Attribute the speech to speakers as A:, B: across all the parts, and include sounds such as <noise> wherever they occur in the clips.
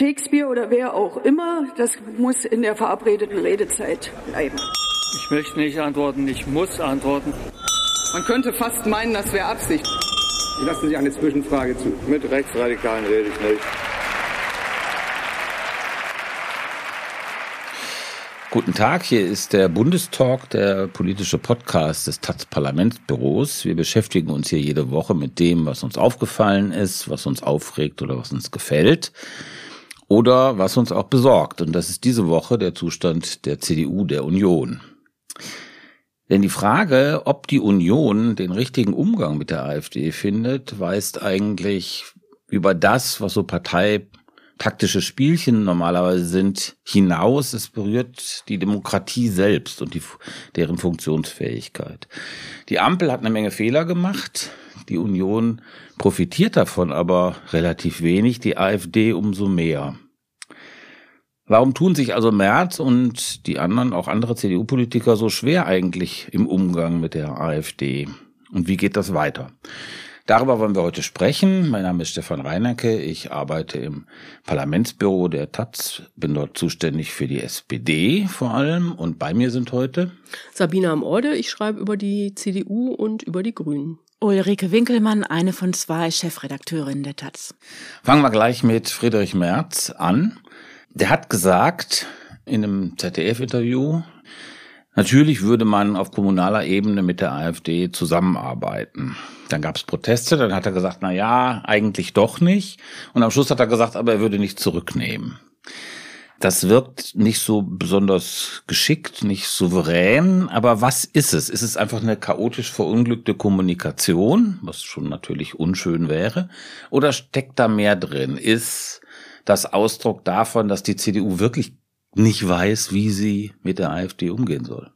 A: Shakespeare oder wer auch immer, das muss in der verabredeten Redezeit bleiben.
B: Ich möchte nicht antworten, ich muss antworten.
C: Man könnte fast meinen, das wäre Absicht.
D: Ich lasse Sie eine Zwischenfrage zu.
E: Mit Rechtsradikalen rede ich nicht.
F: Guten Tag, hier ist der Bundestalk, der politische Podcast des taz Parlamentsbüros. Wir beschäftigen uns hier jede Woche mit dem, was uns aufgefallen ist, was uns aufregt oder was uns gefällt oder was uns auch besorgt. Und das ist diese Woche der Zustand der CDU, der Union. Denn die Frage, ob die Union den richtigen Umgang mit der AfD findet, weist eigentlich über das, was so Partei taktische Spielchen normalerweise sind, hinaus. Es berührt die Demokratie selbst und die, deren Funktionsfähigkeit. Die Ampel hat eine Menge Fehler gemacht. Die Union profitiert davon aber relativ wenig, die AfD umso mehr. Warum tun sich also Merz und die anderen, auch andere CDU-Politiker so schwer eigentlich im Umgang mit der AfD? Und wie geht das weiter? Darüber wollen wir heute sprechen. Mein Name ist Stefan Reinecke. Ich arbeite im Parlamentsbüro der Taz, bin dort zuständig für die SPD vor allem. Und bei mir sind heute
G: Sabine am Orde. Ich schreibe über die CDU und über die Grünen.
H: Ulrike Winkelmann, eine von zwei Chefredakteurinnen der Taz.
F: Fangen wir gleich mit Friedrich Merz an. Der hat gesagt in einem ZDF-Interview, Natürlich würde man auf kommunaler Ebene mit der AfD zusammenarbeiten. Dann gab es Proteste, dann hat er gesagt, na ja, eigentlich doch nicht. Und am Schluss hat er gesagt, aber er würde nicht zurücknehmen. Das wirkt nicht so besonders geschickt, nicht souverän, aber was ist es? Ist es einfach eine chaotisch verunglückte Kommunikation, was schon natürlich unschön wäre? Oder steckt da mehr drin? Ist das Ausdruck davon, dass die CDU wirklich nicht weiß, wie sie mit der AfD umgehen soll.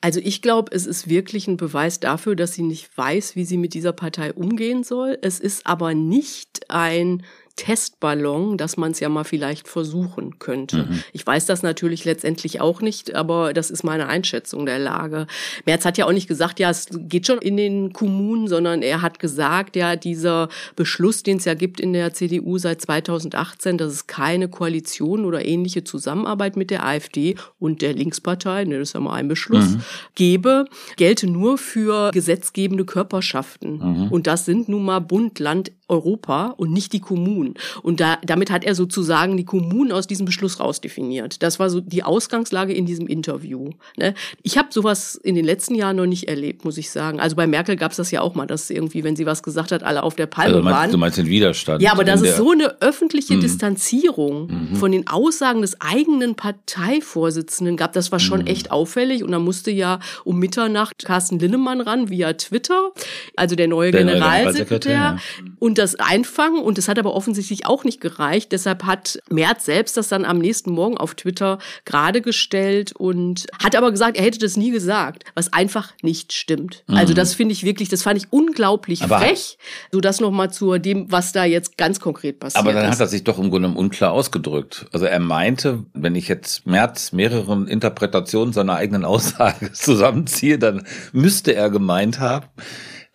G: Also ich glaube, es ist wirklich ein Beweis dafür, dass sie nicht weiß, wie sie mit dieser Partei umgehen soll. Es ist aber nicht ein Testballon, dass man es ja mal vielleicht versuchen könnte. Mhm. Ich weiß das natürlich letztendlich auch nicht, aber das ist meine Einschätzung der Lage. Merz hat ja auch nicht gesagt, ja, es geht schon in den Kommunen, sondern er hat gesagt, ja, dieser Beschluss, den es ja gibt in der CDU seit 2018, dass es keine Koalition oder ähnliche Zusammenarbeit mit der AfD und der Linkspartei, ne, das ist ja mal ein Beschluss, mhm. gebe, gelte nur für gesetzgebende Körperschaften. Mhm. Und das sind nun mal Bund, Land, Europa und nicht die Kommunen. Und da, damit hat er sozusagen die Kommunen aus diesem Beschluss rausdefiniert. Das war so die Ausgangslage in diesem Interview. Ne? Ich habe sowas in den letzten Jahren noch nicht erlebt, muss ich sagen. Also bei Merkel gab es das ja auch mal, dass irgendwie, wenn sie was gesagt hat, alle auf der Palme
F: also meinst,
G: waren.
F: Du meinst den Widerstand?
G: Ja, aber das ist so eine öffentliche mhm. Distanzierung mhm. von den Aussagen des eigenen Parteivorsitzenden gab. Das war schon mhm. echt auffällig. Und da musste ja um Mitternacht Carsten Linnemann ran via Twitter, also der neue der Generalsekretär. Ja. Und das einfangen und es hat aber offensichtlich auch nicht gereicht. Deshalb hat Merz selbst das dann am nächsten Morgen auf Twitter gerade gestellt und hat aber gesagt, er hätte das nie gesagt, was einfach nicht stimmt. Mhm. Also das finde ich wirklich, das fand ich unglaublich aber frech. So das nochmal zu dem, was da jetzt ganz konkret passiert
F: Aber dann
G: ist.
F: hat er sich doch im Grunde unklar ausgedrückt. Also er meinte, wenn ich jetzt Merz mehrere Interpretationen seiner eigenen Aussage <laughs> zusammenziehe, dann müsste er gemeint haben,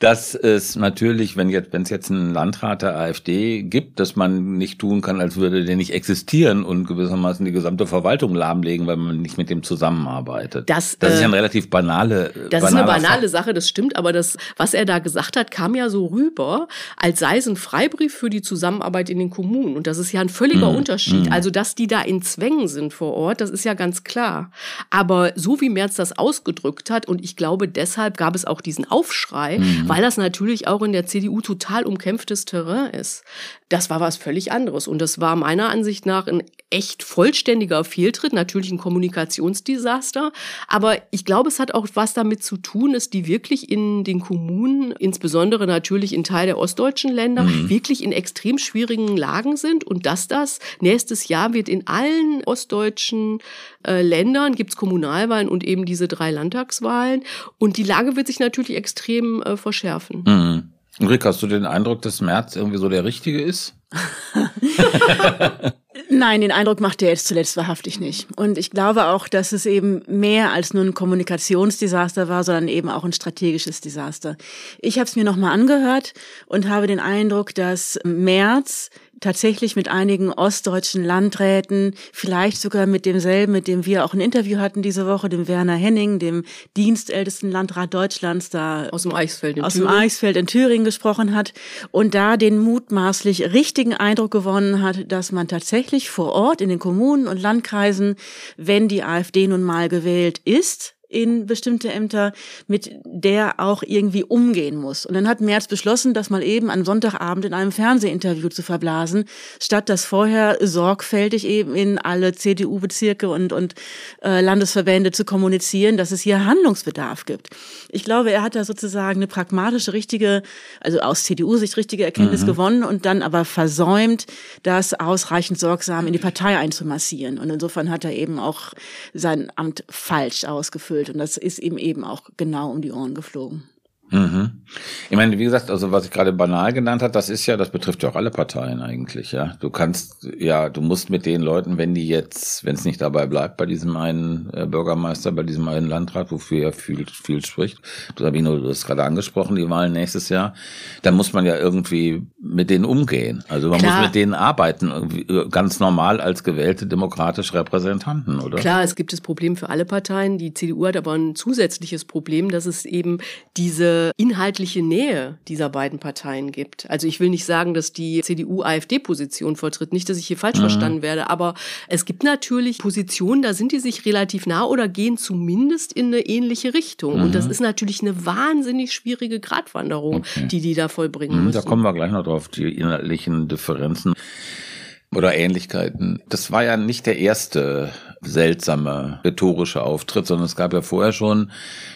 F: dass es natürlich, wenn jetzt, wenn es jetzt einen Landrat der AfD gibt, dass man nicht tun kann, als würde der nicht existieren und gewissermaßen die gesamte Verwaltung lahmlegen, weil man nicht mit dem zusammenarbeitet.
G: Das,
F: das ist ja eine äh, relativ banale.
G: Das ist eine banale Sache, das stimmt, aber das, was er da gesagt hat, kam ja so rüber, als sei es ein Freibrief für die Zusammenarbeit in den Kommunen. Und das ist ja ein völliger mhm. Unterschied. Mhm. Also, dass die da in Zwängen sind vor Ort, das ist ja ganz klar. Aber so wie Merz das ausgedrückt hat, und ich glaube, deshalb gab es auch diesen Aufschrei, mhm weil das natürlich auch in der CDU total umkämpftes Terrain ist. Das war was völlig anderes. Und das war meiner Ansicht nach ein echt vollständiger Fehltritt, natürlich ein Kommunikationsdesaster. Aber ich glaube, es hat auch was damit zu tun, dass die wirklich in den Kommunen, insbesondere natürlich in Teil der ostdeutschen Länder, mhm. wirklich in extrem schwierigen Lagen sind und dass das nächstes Jahr wird in allen ostdeutschen äh, Ländern gibt's Kommunalwahlen und eben diese drei Landtagswahlen. Und die Lage wird sich natürlich extrem äh, verschärfen.
F: Mhm. Rick, hast du den Eindruck, dass März irgendwie so der Richtige ist? <laughs>
H: Nein, den Eindruck macht er jetzt zuletzt wahrhaftig nicht. Und ich glaube auch, dass es eben mehr als nur ein Kommunikationsdesaster war, sondern eben auch ein strategisches Desaster. Ich habe es mir nochmal angehört und habe den Eindruck, dass Merz tatsächlich mit einigen ostdeutschen Landräten, vielleicht sogar mit demselben, mit dem wir auch ein Interview hatten diese Woche, dem Werner Henning, dem dienstältesten Landrat Deutschlands, da
G: aus dem Eichsfeld in
H: aus
G: Thüringen.
H: dem Eichsfeld in Thüringen gesprochen hat und da den mutmaßlich richtigen Eindruck gewonnen hat, dass man tatsächlich vor Ort in den Kommunen und Landkreisen, wenn die AfD nun mal gewählt ist, in bestimmte Ämter, mit der auch irgendwie umgehen muss. Und dann hat Merz beschlossen, das mal eben am Sonntagabend in einem Fernsehinterview zu verblasen, statt das vorher sorgfältig eben in alle CDU-Bezirke und, und äh, Landesverbände zu kommunizieren, dass es hier Handlungsbedarf gibt. Ich glaube, er hat da sozusagen eine pragmatische, richtige, also aus CDU-Sicht richtige Erkenntnis mhm. gewonnen und dann aber versäumt, das ausreichend sorgsam in die Partei einzumassieren. Und insofern hat er eben auch sein Amt falsch ausgefüllt erfüllt. Und das ist ihm eben auch genau um die Ohren geflogen.
F: Mhm. Ich meine, wie gesagt, also was ich gerade banal genannt hat, das ist ja, das betrifft ja auch alle Parteien eigentlich, ja. Du kannst, ja, du musst mit den Leuten, wenn die jetzt, wenn es nicht dabei bleibt, bei diesem einen äh, Bürgermeister, bei diesem einen Landrat, wofür er viel, viel spricht, du Sabino, du hast gerade angesprochen, die Wahlen nächstes Jahr, dann muss man ja irgendwie mit denen umgehen. Also man Klar. muss mit denen arbeiten, äh, ganz normal als gewählte demokratische Repräsentanten, oder?
G: Klar, es gibt das Problem für alle Parteien. Die CDU hat aber ein zusätzliches Problem, dass es eben diese inhaltliche Nähe dieser beiden Parteien gibt. Also ich will nicht sagen, dass die CDU-AfD-Position vertritt, nicht, dass ich hier falsch mhm. verstanden werde, aber es gibt natürlich Positionen, da sind die sich relativ nah oder gehen zumindest in eine ähnliche Richtung. Mhm. Und das mhm. ist natürlich eine wahnsinnig schwierige Gratwanderung, okay. die die da vollbringen mhm, müssen.
F: Da kommen wir gleich noch drauf, die inhaltlichen Differenzen oder Ähnlichkeiten. Das war ja nicht der erste seltsame rhetorische Auftritt, sondern es gab ja vorher schon,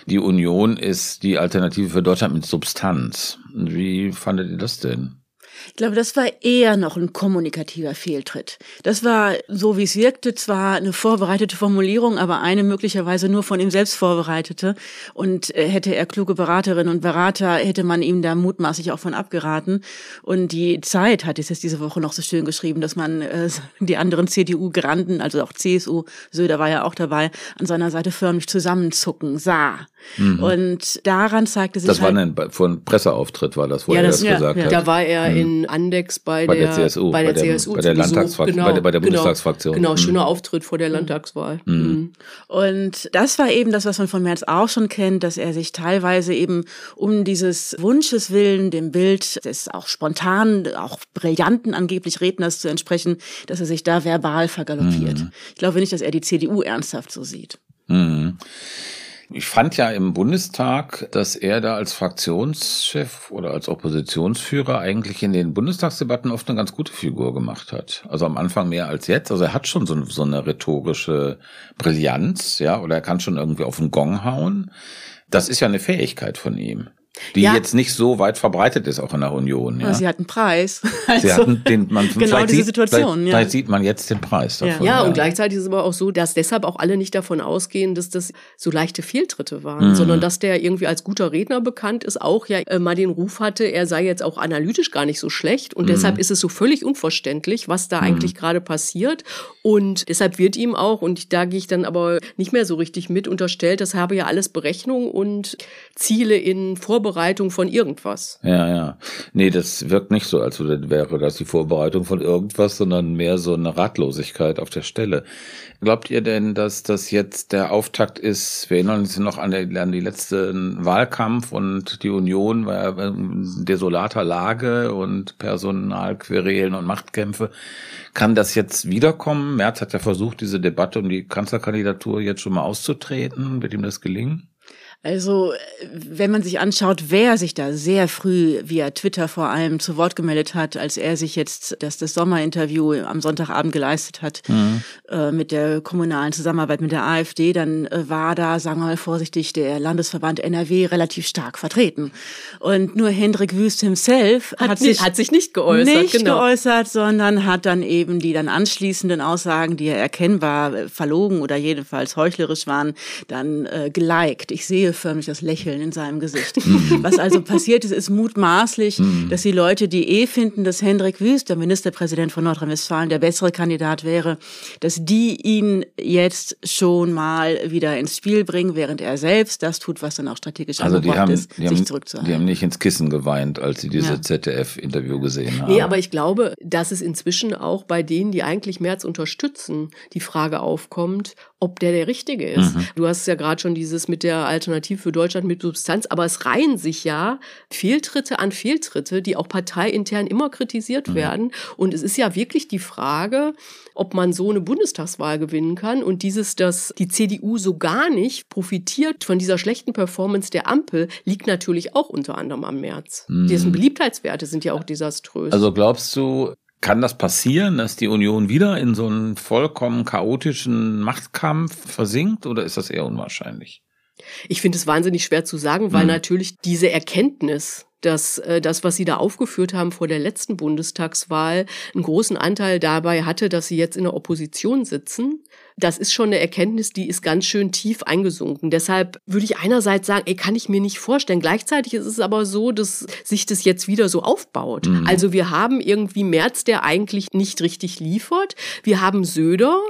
F: die Union ist die Alternative für Deutschland mit Substanz. Wie fandet ihr das denn?
H: Ich glaube, das war eher noch ein kommunikativer Fehltritt. Das war, so wie es wirkte, zwar eine vorbereitete Formulierung, aber eine möglicherweise nur von ihm selbst vorbereitete. Und äh, hätte er kluge Beraterinnen und Berater, hätte man ihm da mutmaßlich auch von abgeraten. Und die Zeit hat es jetzt diese Woche noch so schön geschrieben, dass man äh, <laughs> die anderen CDU-Granden, also auch CSU, Söder war ja auch dabei, an seiner Seite förmlich zusammenzucken sah. Mhm. Und daran zeigte sich
F: Das war halt, ein, von Presseauftritt war das, wo ja, er das, das gesagt ja. hat.
G: Da war er mhm. in Andex bei,
F: bei der, der, CSU,
G: bei der, bei der CSU,
F: bei der Landtagsfraktion, genau, bei der, bei der genau. Bundestagsfraktion.
G: Genau, mhm. schöner Auftritt vor der Landtagswahl. Mhm.
H: mhm. Und das war eben das, was man von Merz auch schon kennt, dass er sich teilweise eben um dieses Wunsches willen, dem Bild des auch spontanen, auch brillanten angeblich Redners zu entsprechen, dass er sich da verbal vergaloppiert. Mhm. Ich glaube nicht, dass er die CDU ernsthaft so sieht.
F: Mhm. Ich fand ja im Bundestag, dass er da als Fraktionschef oder als Oppositionsführer eigentlich in den Bundestagsdebatten oft eine ganz gute Figur gemacht hat. Also am Anfang mehr als jetzt. Also er hat schon so, so eine rhetorische Brillanz, ja, oder er kann schon irgendwie auf den Gong hauen. Das ist ja eine Fähigkeit von ihm die ja. jetzt nicht so weit verbreitet ist auch in der Union. Ja.
H: Sie hat einen Preis.
F: Also, <laughs> Sie hatten den, man,
H: genau diese
F: sieht,
H: Situation.
F: Vielleicht,
H: ja.
F: vielleicht sieht man jetzt den Preis
G: davon. Ja, ja, und gleichzeitig ist es aber auch so, dass deshalb auch alle nicht davon ausgehen, dass das so leichte Fehltritte waren, mhm. sondern dass der irgendwie als guter Redner bekannt ist, auch ja äh, mal den Ruf hatte, er sei jetzt auch analytisch gar nicht so schlecht und mhm. deshalb ist es so völlig unverständlich, was da mhm. eigentlich gerade passiert und deshalb wird ihm auch, und da gehe ich dann aber nicht mehr so richtig mit, unterstellt, das habe ja alles Berechnung und Ziele in Vorbereitung von irgendwas.
F: Ja, ja. Nee, das wirkt nicht so, als wäre das die Vorbereitung von irgendwas, sondern mehr so eine Ratlosigkeit auf der Stelle. Glaubt ihr denn, dass das jetzt der Auftakt ist? Wir erinnern uns noch an, die, an die letzten Wahlkampf und die Union war in desolater Lage und Personalquerelen und Machtkämpfe. Kann das jetzt wiederkommen? Merz hat ja versucht, diese Debatte um die Kanzlerkandidatur jetzt schon mal auszutreten. Wird ihm das gelingen?
H: Also, wenn man sich anschaut, wer sich da sehr früh via Twitter vor allem zu Wort gemeldet hat, als er sich jetzt das, das Sommerinterview am Sonntagabend geleistet hat mhm. äh, mit der kommunalen Zusammenarbeit mit der AfD, dann äh, war da, sagen wir mal vorsichtig, der Landesverband NRW relativ stark vertreten. Und nur Hendrik Wüst himself
G: hat, hat, sich, hat sich nicht geäußert,
H: nicht genau. geäußert, sondern hat dann eben die dann anschließenden Aussagen, die ja erkennbar verlogen oder jedenfalls heuchlerisch waren, dann äh, geliked. Ich sehe förmlich das Lächeln in seinem Gesicht. Was also passiert ist, ist mutmaßlich, dass die Leute, die eh finden, dass Hendrik Wüst, der Ministerpräsident von Nordrhein-Westfalen, der bessere Kandidat wäre, dass die ihn jetzt schon mal wieder ins Spiel bringen, während er selbst das tut, was dann auch strategisch
F: Also haben,
H: ist, sich
F: haben,
H: zurückzuhalten.
F: die haben nicht ins Kissen geweint, als sie diese
H: Ja.
F: ZDF-Interview gesehen haben.
G: Nee, aber ich glaube, dass es inzwischen auch bei denen, die eigentlich Merz unterstützen, die Frage aufkommt, ob der der Richtige ist.
F: Mhm.
G: Du hast ja gerade schon dieses mit der Alternative für Deutschland mit Substanz, aber es reihen sich ja Fehltritte an Fehltritte, die auch parteiintern immer kritisiert
F: Mhm.
G: werden. Und es ist ja wirklich die Frage, ob man so eine Bundestagswahl gewinnen kann und dieses, dass die CDU so gar nicht profitiert von dieser schlechten Performance der Ampel, liegt natürlich auch unter anderem am März. Dessen Beliebtheitswerte sind ja auch desaströs.
F: Mhm. Also glaubst du, kann das passieren, dass die Union wieder in so einen vollkommen chaotischen Machtkampf versinkt oder ist das eher unwahrscheinlich?
G: Ich finde es wahnsinnig schwer zu sagen, weil
F: Mhm.
G: natürlich diese Erkenntnis, dass äh, das, was Sie da aufgeführt haben vor der letzten Bundestagswahl, einen großen Anteil dabei hatte, dass Sie jetzt in der Opposition sitzen. Das ist schon eine Erkenntnis, die ist ganz schön tief eingesunken. Deshalb würde ich einerseits sagen, ey, kann ich mir nicht vorstellen. Gleichzeitig ist es aber so, dass sich das jetzt wieder so aufbaut.
F: Mhm.
G: Also wir haben irgendwie Merz, der eigentlich nicht richtig liefert. Wir haben Söder,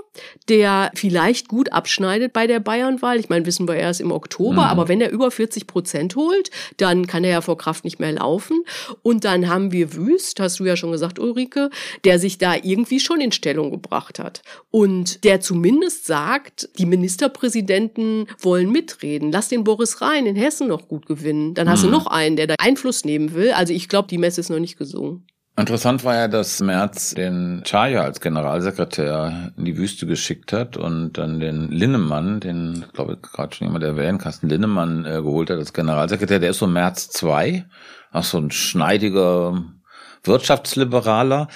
G: der vielleicht gut abschneidet bei der Bayernwahl. Ich meine, wissen wir erst im Oktober,
F: Mhm.
G: aber wenn er über 40 Prozent holt, dann kann er ja vor Kraft nicht mehr laufen. Und dann haben wir Wüst, hast du ja schon gesagt, Ulrike, der sich da irgendwie schon in Stellung gebracht hat. Und der zumindest sagt, die Ministerpräsidenten wollen mitreden. Lass den Boris Rhein in Hessen noch gut gewinnen. Dann hast du noch einen, der da Einfluss nehmen will. Also ich glaube, die Messe ist noch nicht gesungen.
F: Interessant war ja, dass Merz den Chaya als Generalsekretär in die Wüste geschickt hat und dann den Linnemann, den, ich glaube gerade schon jemand erwähnt, Carsten Linnemann äh, geholt hat als Generalsekretär. Der ist so Merz 2, auch so ein schneidiger Wirtschaftsliberaler.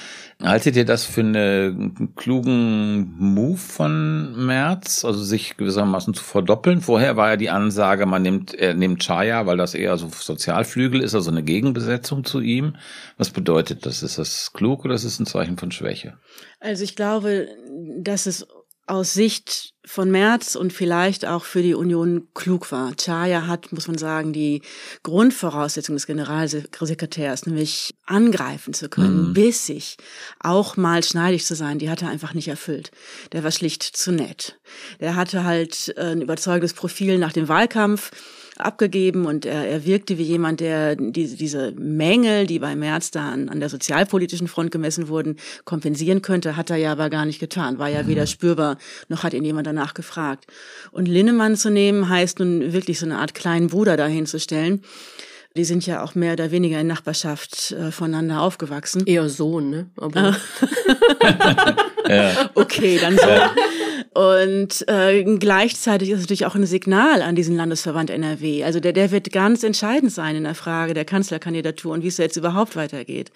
F: Haltet ihr das für einen klugen Move von Merz, also sich gewissermaßen zu verdoppeln? Vorher war ja die Ansage, man nimmt, er nimmt Chaya, weil das eher so Sozialflügel ist, also eine Gegenbesetzung zu ihm. Was bedeutet das? Ist das klug oder ist es ein Zeichen von Schwäche?
H: Also ich glaube, dass es aus Sicht von Merz und vielleicht auch für die Union klug war. Chaya hat, muss man sagen, die Grundvoraussetzung des Generalsekretärs, nämlich angreifen zu können,
F: Mhm.
H: bissig, auch mal schneidig zu sein, die hat er einfach nicht erfüllt. Der war schlicht zu nett. Der hatte halt äh, ein überzeugendes Profil nach dem Wahlkampf abgegeben und er, er wirkte wie jemand, der die, diese Mängel, die bei Merz da an, an der sozialpolitischen Front gemessen wurden, kompensieren könnte, hat er ja aber gar nicht getan, war ja weder spürbar, noch hat ihn jemand danach gefragt. Und Linnemann zu nehmen, heißt nun wirklich so eine Art kleinen Bruder dahin zu stellen. Die sind ja auch mehr oder weniger in Nachbarschaft äh, voneinander aufgewachsen.
G: Eher Sohn, ne? Aber <laughs> <laughs>
H: Okay, dann so. Und äh, gleichzeitig ist es natürlich auch ein Signal an diesen Landesverband NRW. Also der, der wird ganz entscheidend sein in der Frage der Kanzlerkandidatur und wie es jetzt überhaupt weitergeht.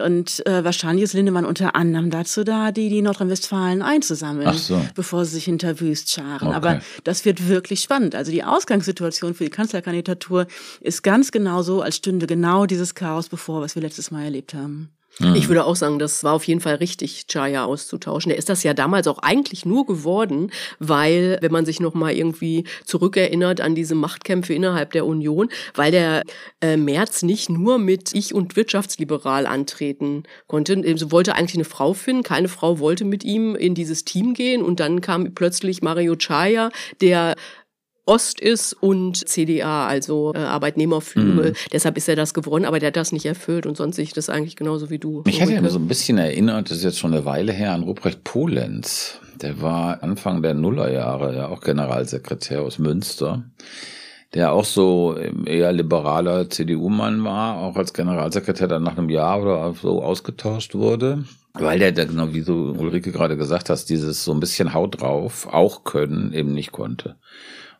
H: Und äh, wahrscheinlich ist Lindemann unter anderem dazu da, die, die Nordrhein-Westfalen einzusammeln,
F: so.
H: bevor sie sich hinter Wüst scharen.
F: Okay.
H: Aber das wird wirklich spannend. Also die Ausgangssituation für die Kanzlerkandidatur ist ganz genau so, als stünde genau dieses Chaos bevor, was wir letztes Mal erlebt haben.
G: Ich würde auch sagen, das war auf jeden Fall richtig, Chaya auszutauschen. Er ist das ja damals auch eigentlich nur geworden, weil, wenn man sich noch mal irgendwie zurückerinnert an diese Machtkämpfe innerhalb der Union, weil der äh, Merz nicht nur mit Ich und wirtschaftsliberal antreten konnte. Er wollte eigentlich eine Frau finden, keine Frau wollte mit ihm in dieses Team gehen und dann kam plötzlich Mario Chaya, der Ost ist und CDA, also äh, Arbeitnehmerflügel. Deshalb ist er das geworden, aber der hat das nicht erfüllt und sonst sehe ich das eigentlich genauso wie du.
F: Mich hätte ja
G: Ulrike.
F: so ein bisschen erinnert, das ist jetzt schon eine Weile her, an Ruprecht Polenz. Der war Anfang der Nullerjahre ja auch Generalsekretär aus Münster, der auch so eher liberaler CDU-Mann war, auch als Generalsekretär dann nach einem Jahr oder so ausgetauscht wurde. Weil der, der genau wie du Ulrike gerade gesagt hast, dieses so ein bisschen Haut drauf, auch können, eben nicht konnte.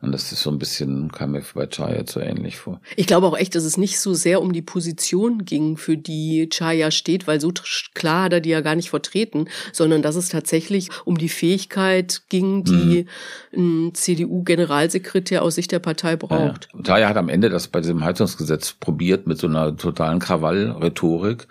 F: Und das ist so ein bisschen, kam mir bei Chaya zu ähnlich vor.
G: Ich glaube auch echt, dass es nicht so sehr um die Position ging, für die Chaya steht, weil so klar hat er die ja gar nicht vertreten, sondern dass es tatsächlich um die Fähigkeit ging, die ein CDU-Generalsekretär aus Sicht der Partei braucht.
F: Ja, ja. Chaya hat am Ende das bei diesem Heizungsgesetz probiert mit so einer totalen Krawall-Rhetorik.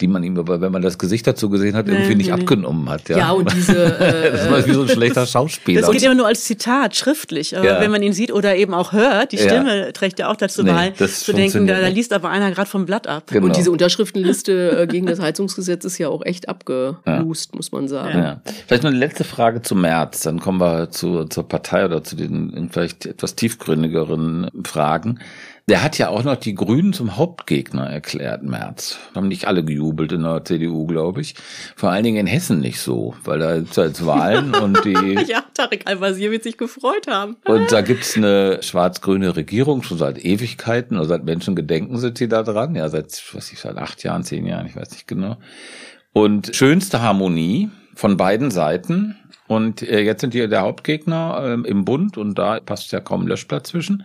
F: Die man ihm aber, wenn man das Gesicht dazu gesehen hat, irgendwie
H: Nee,
F: nicht
H: nee,
F: abgenommen hat. Ja,
G: Ja, und <laughs> diese, äh,
F: das war wie so ein schlechter Schauspieler.
H: Das geht immer nur als Zitat, schriftlich. Aber
F: Ja.
H: wenn man ihn sieht oder eben auch hört, die
F: Ja.
H: Stimme trägt ja auch dazu
F: Nee,
H: bei,
F: das
H: zu denken, da, da liest aber einer gerade vom Blatt ab.
F: Genau.
G: Und diese Unterschriftenliste äh, gegen das Heizungsgesetz ist ja auch echt abgelust, muss man sagen.
F: Ja. Vielleicht noch eine letzte Frage zu März, dann kommen wir zu, zur Partei oder zu den vielleicht etwas tiefgründigeren Fragen. Der hat ja auch noch die Grünen zum Hauptgegner erklärt, März. Haben nicht alle gejubelt in der CDU, glaube ich. Vor allen Dingen in Hessen nicht so, weil da ist jetzt Wahlen <laughs> und die
H: Ja, Tarek Al-Wazir wird sich gefreut haben.
F: und da gibt's eine schwarz-grüne Regierung, schon seit Ewigkeiten, oder seit Menschengedenken sind sie da dran. Ja, seit, was ich, seit acht Jahren, zehn Jahren, ich weiß nicht genau. Und schönste Harmonie von beiden Seiten. Und äh, jetzt sind die der Hauptgegner ähm, im Bund und da passt ja kaum Löschblatt zwischen.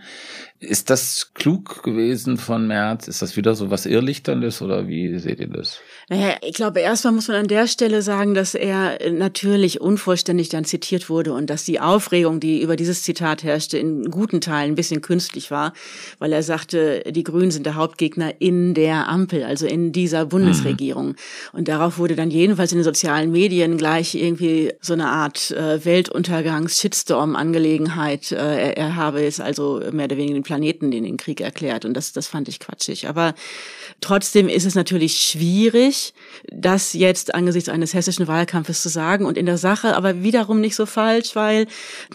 F: Ist das klug gewesen von Merz? Ist das wieder so was Irrlichterndes oder wie seht ihr das?
H: Naja, ich glaube, erstmal muss man an der Stelle sagen, dass er natürlich unvollständig dann zitiert wurde und dass die Aufregung, die über dieses Zitat herrschte, in guten Teilen ein bisschen künstlich war, weil er sagte, die Grünen sind der Hauptgegner in der Ampel, also in dieser Bundesregierung. Und darauf wurde dann jedenfalls in den sozialen Medien gleich irgendwie so eine Art äh, Weltuntergangs-Shitstorm-Angelegenheit. Äh, er, er habe jetzt also mehr oder weniger den Planeten in den Krieg erklärt und das, das fand ich quatschig. Aber trotzdem ist es natürlich schwierig, das jetzt angesichts eines hessischen Wahlkampfes zu sagen und in der Sache aber wiederum nicht so falsch, weil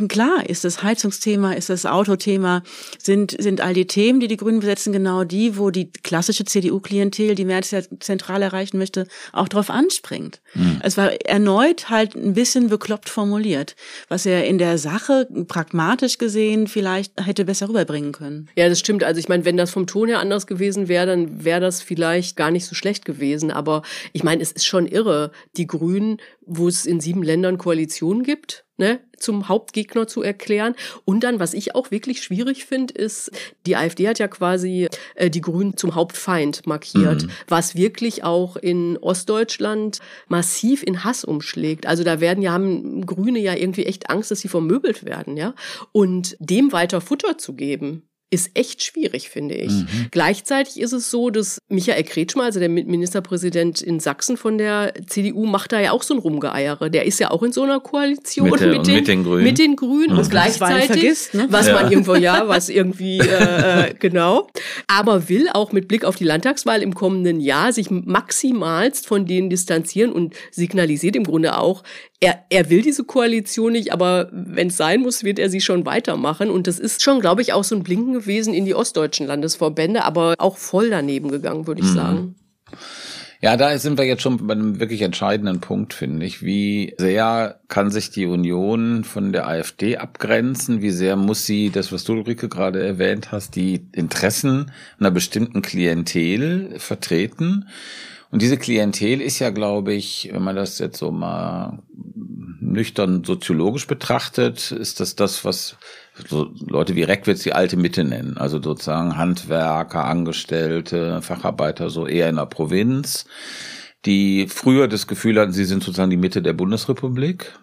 H: klar ist das Heizungsthema, ist das Autothema, sind, sind all die Themen, die die Grünen besetzen, genau die, wo die klassische CDU-Klientel, die Merz ja zentral erreichen möchte, auch drauf anspringt. Es war erneut halt ein bisschen bekloppt formuliert, was er in der Sache pragmatisch gesehen vielleicht hätte besser rüberbringen können.
G: Ja, das stimmt. Also ich meine, wenn das vom Ton her anders gewesen wäre, dann wäre das vielleicht gar nicht so schlecht gewesen. Aber ich meine, es ist schon irre, die Grünen, wo es in sieben Ländern Koalitionen gibt, ne, zum Hauptgegner zu erklären. Und dann, was ich auch wirklich schwierig finde, ist, die AfD hat ja quasi äh, die Grünen zum Hauptfeind markiert,
F: Mhm.
G: was wirklich auch in Ostdeutschland massiv in Hass umschlägt. Also da werden ja, haben Grüne ja irgendwie echt Angst, dass sie vermöbelt werden, ja. Und dem weiter Futter zu geben, ist echt schwierig, finde ich.
F: Mhm.
G: Gleichzeitig ist es so, dass Michael Kretschmer, also der Ministerpräsident in Sachsen von der CDU, macht da ja auch so ein Rumgeeiere. Der ist ja auch in so einer Koalition
F: Mit der- und mit den Grünen.
G: Mit den Grünen und
H: Was man
G: gleichzeitig,
H: vergisst, ne?
G: was
F: Ja.
G: man irgendwo, ja, <laughs> was irgendwie, äh, äh, genau. Aber will auch mit Blick auf die Landtagswahl im kommenden Jahr sich maximalst von denen distanzieren und signalisiert im Grunde auch, er, er will diese Koalition nicht, aber wenn es sein muss, wird er sie schon weitermachen. Und das ist schon, glaube ich, auch so ein Blinken gewesen in die ostdeutschen Landesverbände, aber auch voll daneben gegangen, würde ich sagen.
F: Ja, da sind wir jetzt schon bei einem wirklich entscheidenden Punkt, finde ich. Wie sehr kann sich die Union von der AfD abgrenzen? Wie sehr muss sie, das, was du, Ulrike, gerade erwähnt hast, die Interessen einer bestimmten Klientel vertreten? Und diese Klientel ist ja, glaube ich, wenn man das jetzt so mal nüchtern soziologisch betrachtet, ist das das, was so Leute wie Reckwitz die alte Mitte nennen. Also sozusagen Handwerker, Angestellte, Facharbeiter, so eher in der Provinz, die früher das Gefühl hatten, sie sind sozusagen die Mitte der Bundesrepublik.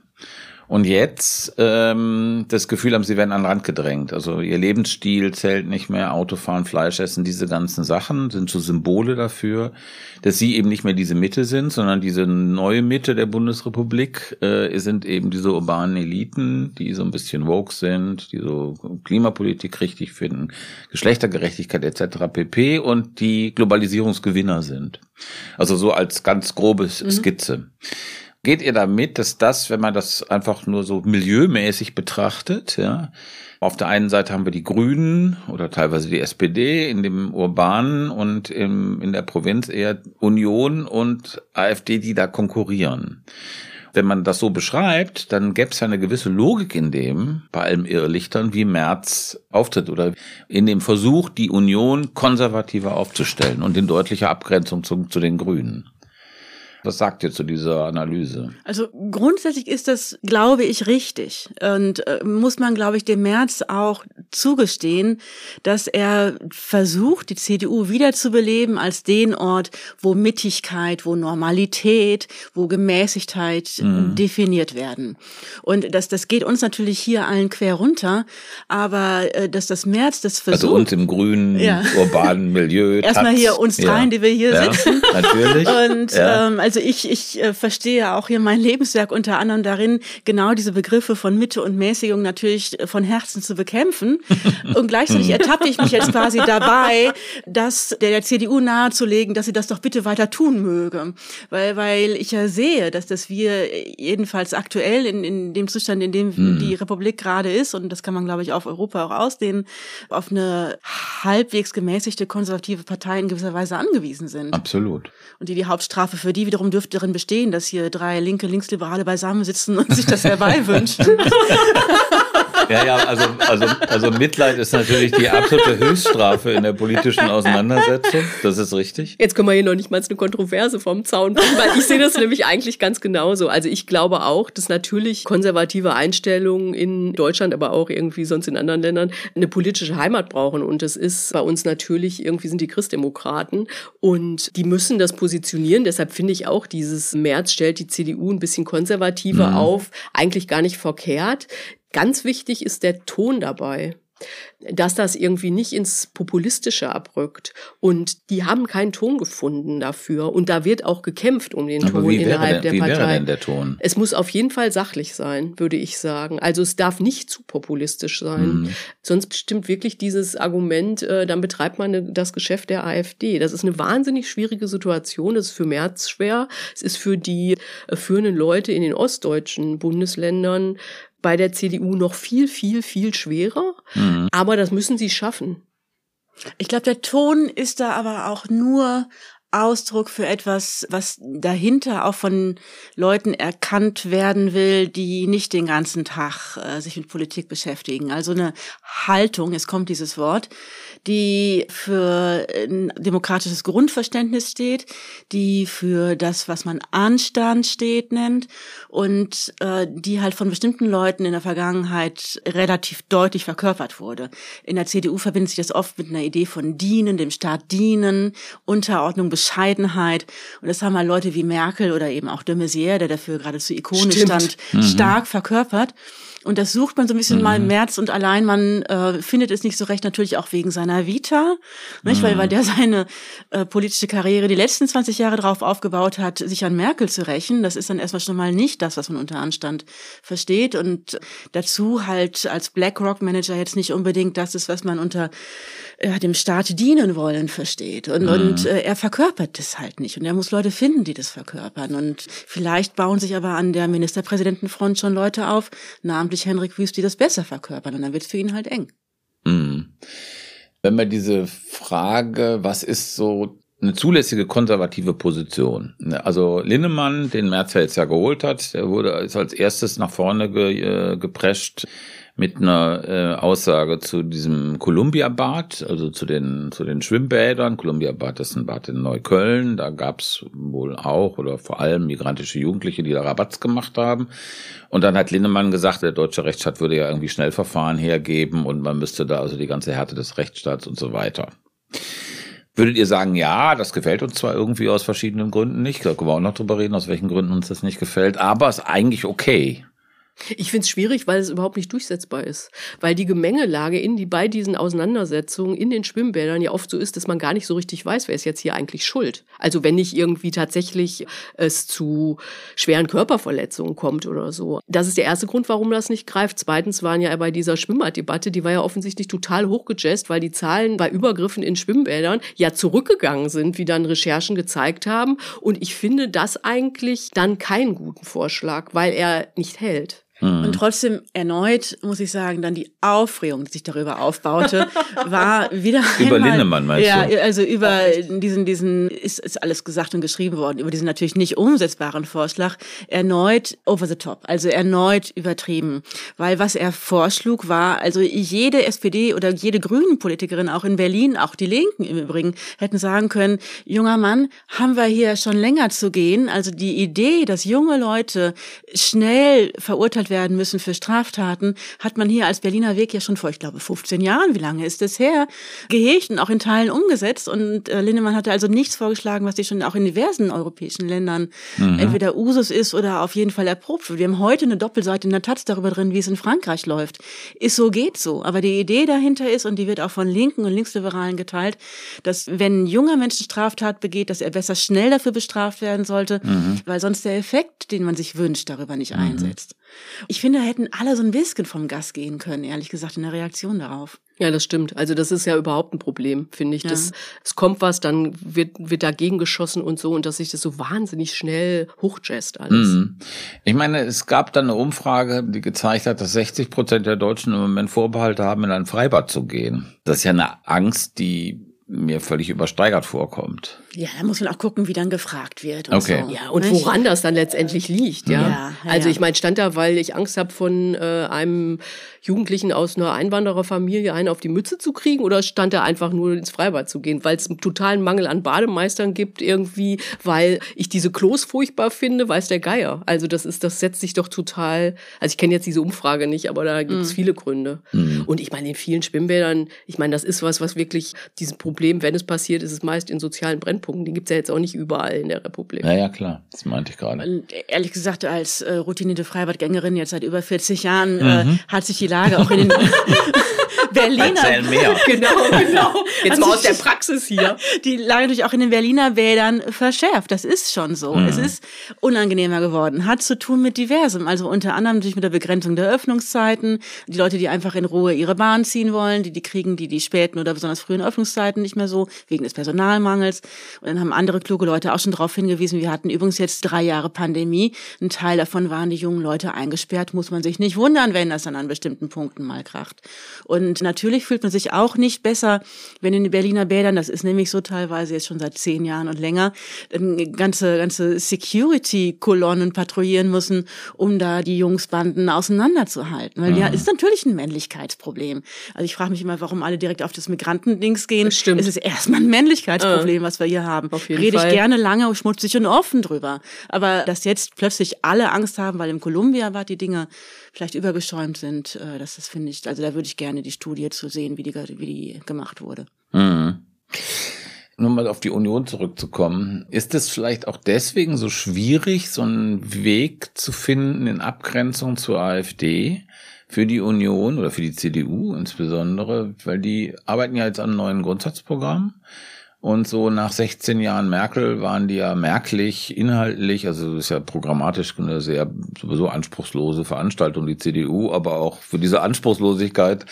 F: Und jetzt ähm, das Gefühl haben, sie werden an den Rand gedrängt. Also ihr Lebensstil zählt nicht mehr, Autofahren, Fleisch essen, diese ganzen Sachen sind so Symbole dafür, dass sie eben nicht mehr diese Mitte sind, sondern diese neue Mitte der Bundesrepublik äh, sind eben diese urbanen Eliten, die so ein bisschen woke sind, die so Klimapolitik richtig finden, Geschlechtergerechtigkeit etc. pp. und die Globalisierungsgewinner sind. Also so als ganz grobe Skizze. Geht ihr damit, dass das, wenn man das einfach nur so milieumäßig betrachtet, ja, auf der einen Seite haben wir die Grünen oder teilweise die SPD in dem urbanen und im, in der Provinz eher Union und AfD, die da konkurrieren. Wenn man das so beschreibt, dann gäbe es ja eine gewisse Logik in dem, bei allem Irrlichtern, wie Merz auftritt oder in dem Versuch, die Union konservativer aufzustellen und in deutlicher Abgrenzung zu, zu den Grünen. Was sagt ihr zu dieser Analyse?
H: Also grundsätzlich ist das, glaube ich, richtig. Und äh, muss man, glaube ich, dem März auch zugestehen, dass er versucht, die CDU wiederzubeleben als den Ort, wo Mittigkeit, wo Normalität, wo Gemäßigkeit mhm. definiert werden. Und das, das geht uns natürlich hier allen quer runter, aber äh, dass das März das
F: also versucht. Also uns im grünen, ja. urbanen Milieu. <laughs>
H: Erstmal hier uns dreien, ja. die wir hier ja, sitzen. <laughs>
F: Natürlich.
H: Und ähm, also ich, ich äh, verstehe auch hier mein <laughs> Lebenswerk unter anderem darin, genau diese Begriffe von Mitte und Mäßigung natürlich von Herzen zu bekämpfen. <laughs> Und gleichzeitig ertappe ich mich jetzt quasi dabei, dass der, der CDU nahezulegen, dass sie das doch bitte weiter tun möge. Weil, weil ich ja sehe, dass das wir jedenfalls aktuell in, in dem Zustand, in dem hm. die Republik gerade ist, und das kann man, glaube ich, auf Europa auch ausdehnen, auf eine halbwegs gemäßigte konservative Partei in gewisser Weise angewiesen sind.
F: Absolut.
H: Und die, die Hauptstrafe für die wiederum dürfte darin bestehen, dass hier drei linke Linksliberale beisammen sitzen und sich das <laughs> herbeiwünschen. <laughs>
F: Ja, ja, also, also, also Mitleid ist natürlich die absolute Höchststrafe in der politischen Auseinandersetzung. Das ist richtig.
G: Jetzt können wir hier noch nicht mal eine Kontroverse vom Zaun bringen, weil ich sehe das nämlich eigentlich ganz genauso. Also ich glaube auch, dass natürlich konservative Einstellungen in Deutschland, aber auch irgendwie sonst in anderen Ländern eine politische Heimat brauchen. Und das ist bei uns natürlich, irgendwie sind die Christdemokraten und die müssen das positionieren. Deshalb finde ich auch, dieses März stellt die CDU ein bisschen konservativer mhm. auf, eigentlich gar nicht verkehrt. Ganz wichtig ist der Ton dabei dass das irgendwie nicht ins Populistische abrückt. Und die haben keinen Ton gefunden dafür. Und da wird auch gekämpft um den
F: Aber
G: Ton innerhalb
F: denn,
G: der Partei.
F: Wie wäre denn der Ton?
G: Es muss auf jeden Fall sachlich sein, würde ich sagen. Also es darf nicht zu populistisch sein. Mhm. Sonst stimmt wirklich dieses Argument, äh, dann betreibt man das Geschäft der AfD. Das ist eine wahnsinnig schwierige Situation. Das ist für Merz schwer. Es ist für die äh, führenden Leute in den ostdeutschen Bundesländern bei der CDU noch viel, viel, viel schwerer. Mhm. Aber das müssen sie schaffen.
H: Ich glaube, der Ton ist da aber auch nur Ausdruck für etwas, was dahinter auch von Leuten erkannt werden will, die nicht den ganzen Tag äh, sich mit Politik beschäftigen. Also eine Haltung, es kommt dieses Wort, die für ein demokratisches Grundverständnis steht, die für das, was man Anstand steht, nennt und äh, die halt von bestimmten Leuten in der Vergangenheit relativ deutlich verkörpert wurde. In der CDU verbindet sich das oft mit einer Idee von Dienen, dem Staat dienen, Unterordnung, Bescheidenheit. Und das haben halt Leute wie Merkel oder eben auch de Maizière, der dafür geradezu ikonisch Stimmt. stand, mhm. stark verkörpert. Und das sucht man so ein bisschen mhm. mal im März und allein man äh, findet es nicht so recht, natürlich auch wegen seiner Vita, nicht? Mhm. Weil, weil der seine äh, politische Karriere die letzten 20 Jahre darauf aufgebaut hat, sich an Merkel zu rächen. Das ist dann erstmal schon mal nicht das, was man unter Anstand versteht. Und dazu halt als BlackRock-Manager jetzt nicht unbedingt das ist, was man unter äh, dem Staat dienen wollen versteht. Und, mhm. und äh, er verkörpert das halt nicht. Und er muss Leute finden, die das verkörpern. Und vielleicht bauen sich aber an der Ministerpräsidentenfront schon Leute auf, namentlich Henrik Wüst, die das besser verkörpern. Und dann wird es für ihn halt eng.
F: Mhm. Wenn wir diese Frage, was ist so eine zulässige konservative Position. Ne, also Linnemann, den Merz ja jetzt ja geholt hat, der wurde als erstes nach vorne ge, äh, geprescht mit einer äh, Aussage zu diesem Columbia-Bad, also zu den, zu den Schwimmbädern. Columbia-Bad ist ein Bad in Neukölln. Da gab's wohl auch oder vor allem migrantische Jugendliche, die da Rabatz gemacht haben. Und dann hat Lindemann gesagt, der deutsche Rechtsstaat würde ja irgendwie Schnellverfahren hergeben und man müsste da also die ganze Härte des Rechtsstaats und so weiter. Würdet ihr sagen, ja, das gefällt uns zwar irgendwie aus verschiedenen Gründen nicht, da können wir auch noch drüber reden, aus welchen Gründen uns das nicht gefällt, aber ist eigentlich okay.
G: Ich finde es schwierig, weil es überhaupt nicht durchsetzbar ist. Weil die Gemengelage in die, bei diesen Auseinandersetzungen in den Schwimmbädern ja oft so ist, dass man gar nicht so richtig weiß, wer ist jetzt hier eigentlich schuld. Also wenn nicht irgendwie tatsächlich es zu schweren Körperverletzungen kommt oder so. Das ist der erste Grund, warum das nicht greift. Zweitens waren ja bei dieser Schwimmbaddebatte, die war ja offensichtlich total hochgejazzt, weil die Zahlen bei Übergriffen in Schwimmbädern ja zurückgegangen sind, wie dann Recherchen gezeigt haben. Und ich finde das eigentlich dann keinen guten Vorschlag, weil er nicht hält.
H: Und mhm. trotzdem erneut, muss ich sagen, dann die Aufregung, die sich darüber aufbaute, <laughs> war wieder
F: Über einmal, Lindemann meinst
H: ja,
F: du?
H: Ja, also über diesen, diesen, ist, ist alles gesagt und geschrieben worden, über diesen natürlich nicht umsetzbaren Vorschlag, erneut over the top, also erneut übertrieben. Weil was er vorschlug war, also jede SPD oder jede grünen Politikerin, auch in Berlin, auch die Linken im Übrigen, hätten sagen können, junger Mann, haben wir hier schon länger zu gehen. Also die Idee, dass junge Leute schnell verurteilt werden müssen für Straftaten, hat man hier als Berliner Weg ja schon vor, ich glaube, 15 Jahren, wie lange ist das her, gehegt und auch in Teilen umgesetzt. Und äh, Lindemann hatte also nichts vorgeschlagen, was sich schon auch in diversen europäischen Ländern mhm. entweder Usus ist oder auf jeden Fall erprobt wird. Wir haben heute eine Doppelseite in der Taz darüber drin, wie es in Frankreich läuft. Ist so, geht so. Aber die Idee dahinter ist, und die wird auch von Linken und Linksliberalen geteilt, dass wenn ein junger Mensch eine Straftat begeht, dass er besser schnell dafür bestraft werden sollte, mhm. weil sonst der Effekt, den man sich wünscht, darüber nicht mhm. einsetzt. Ich finde, da hätten alle so ein bisschen vom Gas gehen können, ehrlich gesagt, in der Reaktion darauf.
G: Ja, das stimmt. Also das ist ja überhaupt ein Problem, finde ich. Ja. Das, es kommt was, dann wird, wird dagegen geschossen und so und dass sich das so wahnsinnig schnell hochjazzt alles. Mhm.
F: Ich meine, es gab dann eine Umfrage, die gezeigt hat, dass 60 Prozent der Deutschen im Moment Vorbehalte haben, in ein Freibad zu gehen. Das ist ja eine Angst, die mir völlig übersteigert vorkommt.
H: Ja, da muss man auch gucken, wie dann gefragt wird. Und
F: okay.
H: So.
G: Ja, und Nicht? woran das dann letztendlich liegt, ja. ja also ich meine, stand da, weil ich Angst habe, von äh, einem Jugendlichen aus einer Einwandererfamilie einen auf die Mütze zu kriegen, oder stand da einfach nur ins Freibad zu gehen, weil es einen totalen Mangel an Bademeistern gibt irgendwie, weil ich diese Klos furchtbar finde, weiß der Geier. Also das ist, das setzt sich doch total. Also ich kenne jetzt diese Umfrage nicht, aber da gibt es mhm. viele Gründe. Mhm. Und ich meine, in vielen Schwimmbädern, ich meine, das ist was, was wirklich diesen Problem, wenn es passiert, ist es meist in sozialen Brennpunkten. Die gibt's ja jetzt auch nicht überall in der Republik.
F: Ja, ja, klar. Das meinte ich gerade. Und
H: ehrlich gesagt, als äh, routinierte Freibadgängerin jetzt seit über 40 Jahren äh, mhm. hat sich die Lage auch in den <laughs> Berliner.
F: Erzähl mehr. <laughs>
G: Genau, genau. Jetzt mal aus der Praxis hier. <laughs>
H: Die Lage natürlich auch in den Berliner Bädern verschärft. Das ist schon so. Mhm. Es ist unangenehmer geworden. Hat zu tun mit diversem. Also unter anderem natürlich mit der Begrenzung der Öffnungszeiten. Die Leute, die einfach in Ruhe ihre Bahn ziehen wollen, die die kriegen, die die späten oder besonders frühen Öffnungszeiten nicht mehr so, wegen des Personalmangels. Und dann haben andere kluge Leute auch schon darauf hingewiesen, wir hatten übrigens jetzt drei Jahre Pandemie. Ein Teil davon waren die jungen Leute eingesperrt. Muss man sich nicht wundern, wenn das dann an bestimmten Punkten mal kracht. Und natürlich fühlt man sich auch nicht besser, wenn in den Berliner Bädern, das ist nämlich so teilweise jetzt schon seit zehn Jahren und länger, ganze, ganze Security-Kolonnen patrouillieren müssen, um da die Jungsbanden auseinanderzuhalten. Weil mhm. ja, ist natürlich ein Männlichkeitsproblem. Also ich frage mich immer, warum alle direkt auf das Migrantendings gehen. Das
G: stimmt.
H: Es ist erstmal ein Männlichkeitsproblem, äh, was wir hier haben.
G: Auf jeden
H: Rede
G: Fall.
H: ich gerne lange, schmutzig und offen drüber. Aber dass jetzt plötzlich alle Angst haben, weil im Columbia war die Dinge vielleicht übergeschäumt sind, äh, das, das finde ich, also da würde ich gerne die Studie zu sehen, wie die, wie die gemacht wurde.
F: Mhm. Nur mal auf die Union zurückzukommen. Ist es vielleicht auch deswegen so schwierig, so einen Weg zu finden in Abgrenzung zur AfD für die Union oder für die CDU insbesondere, weil die arbeiten ja jetzt an einem neuen Grundsatzprogramm. Und so nach 16 Jahren Merkel waren die ja merklich, inhaltlich, also das ist ja programmatisch eine sehr sowieso anspruchslose Veranstaltung, die CDU, aber auch für diese Anspruchslosigkeit,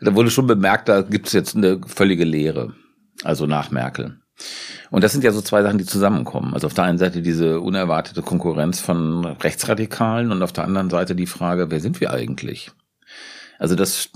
F: da wurde schon bemerkt, da gibt es jetzt eine völlige Leere, also nach Merkel. Und das sind ja so zwei Sachen, die zusammenkommen. Also auf der einen Seite diese unerwartete Konkurrenz von Rechtsradikalen und auf der anderen Seite die Frage, wer sind wir eigentlich? Also das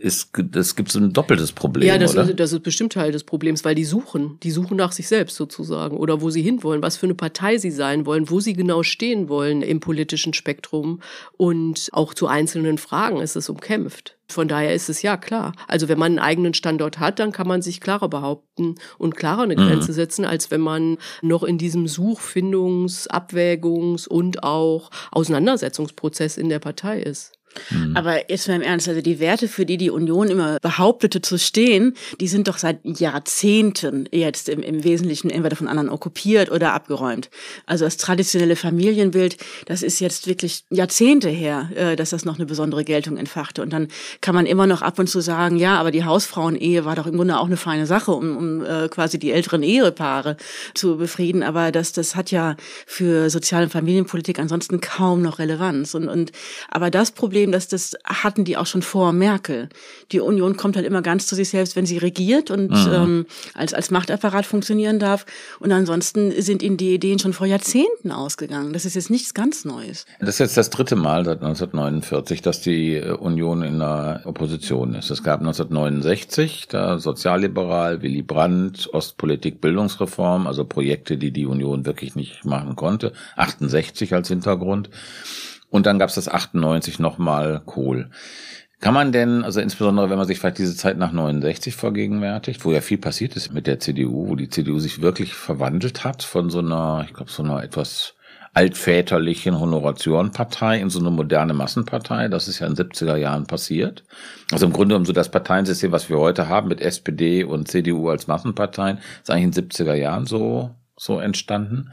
F: ist, das gibt so ein doppeltes Problem.
G: Ja, das,
F: oder?
G: Ist, das ist bestimmt Teil des Problems, weil die suchen, die suchen nach sich selbst sozusagen oder wo sie hinwollen, was für eine Partei sie sein wollen, wo sie genau stehen wollen im politischen Spektrum und auch zu einzelnen Fragen ist es umkämpft. Von daher ist es ja klar. Also wenn man einen eigenen Standort hat, dann kann man sich klarer behaupten und klarer eine mhm. Grenze setzen, als wenn man noch in diesem Suchfindungs-, Abwägungs- und auch Auseinandersetzungsprozess in der Partei ist.
H: Mhm. Aber jetzt mal im Ernst, also die Werte, für die die Union immer behauptete zu stehen, die sind doch seit Jahrzehnten jetzt im, im Wesentlichen entweder von anderen okkupiert oder abgeräumt. Also das traditionelle Familienbild, das ist jetzt wirklich Jahrzehnte her, äh, dass das noch eine besondere Geltung entfachte. Und dann kann man immer noch ab und zu sagen, ja, aber die Hausfrauenehe war doch im Grunde auch eine feine Sache, um, um äh, quasi die älteren Ehepaare zu befrieden. Aber das, das hat ja für Sozial- und Familienpolitik ansonsten kaum noch Relevanz. Und, und aber das Problem Problem, dass das hatten die auch schon vor Merkel. Die Union kommt halt immer ganz zu sich selbst, wenn sie regiert und mhm. ähm, als, als Machtapparat funktionieren darf. Und ansonsten sind ihnen die Ideen schon vor Jahrzehnten ausgegangen. Das ist jetzt nichts ganz Neues.
F: Das ist jetzt das dritte Mal seit 1949, dass die äh, Union in der Opposition ist. Es gab 1969 da sozialliberal Willy Brandt, Ostpolitik, Bildungsreform, also Projekte, die die Union wirklich nicht machen konnte. 68 als Hintergrund. Und dann gab es das 98 nochmal Kohl. Kann man denn, also insbesondere wenn man sich vielleicht diese Zeit nach 69 vergegenwärtigt, wo ja viel passiert ist mit der CDU, wo die CDU sich wirklich verwandelt hat von so einer, ich glaube, so einer etwas altväterlichen Honoratiorenpartei in so eine moderne Massenpartei. Das ist ja in den 70er Jahren passiert. Also im Grunde genommen so das Parteiensystem, was wir heute haben mit SPD und CDU als Massenparteien, ist eigentlich in den 70er Jahren so, so entstanden.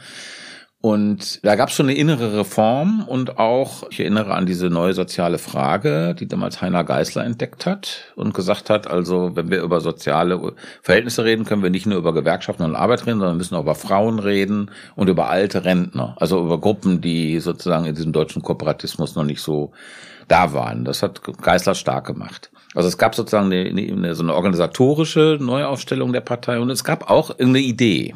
F: Und da gab es schon eine innere Reform und auch, ich erinnere an diese neue soziale Frage, die damals Heiner Geißler entdeckt hat und gesagt hat, also wenn wir über soziale Verhältnisse reden, können wir nicht nur über Gewerkschaften und Arbeit reden, sondern müssen auch über Frauen reden und über alte Rentner, also über Gruppen, die sozusagen in diesem deutschen Kooperatismus noch nicht so da waren. Das hat Geißler stark gemacht. Also es gab sozusagen eine, eine, so eine organisatorische Neuaufstellung der Partei und es gab auch eine Idee.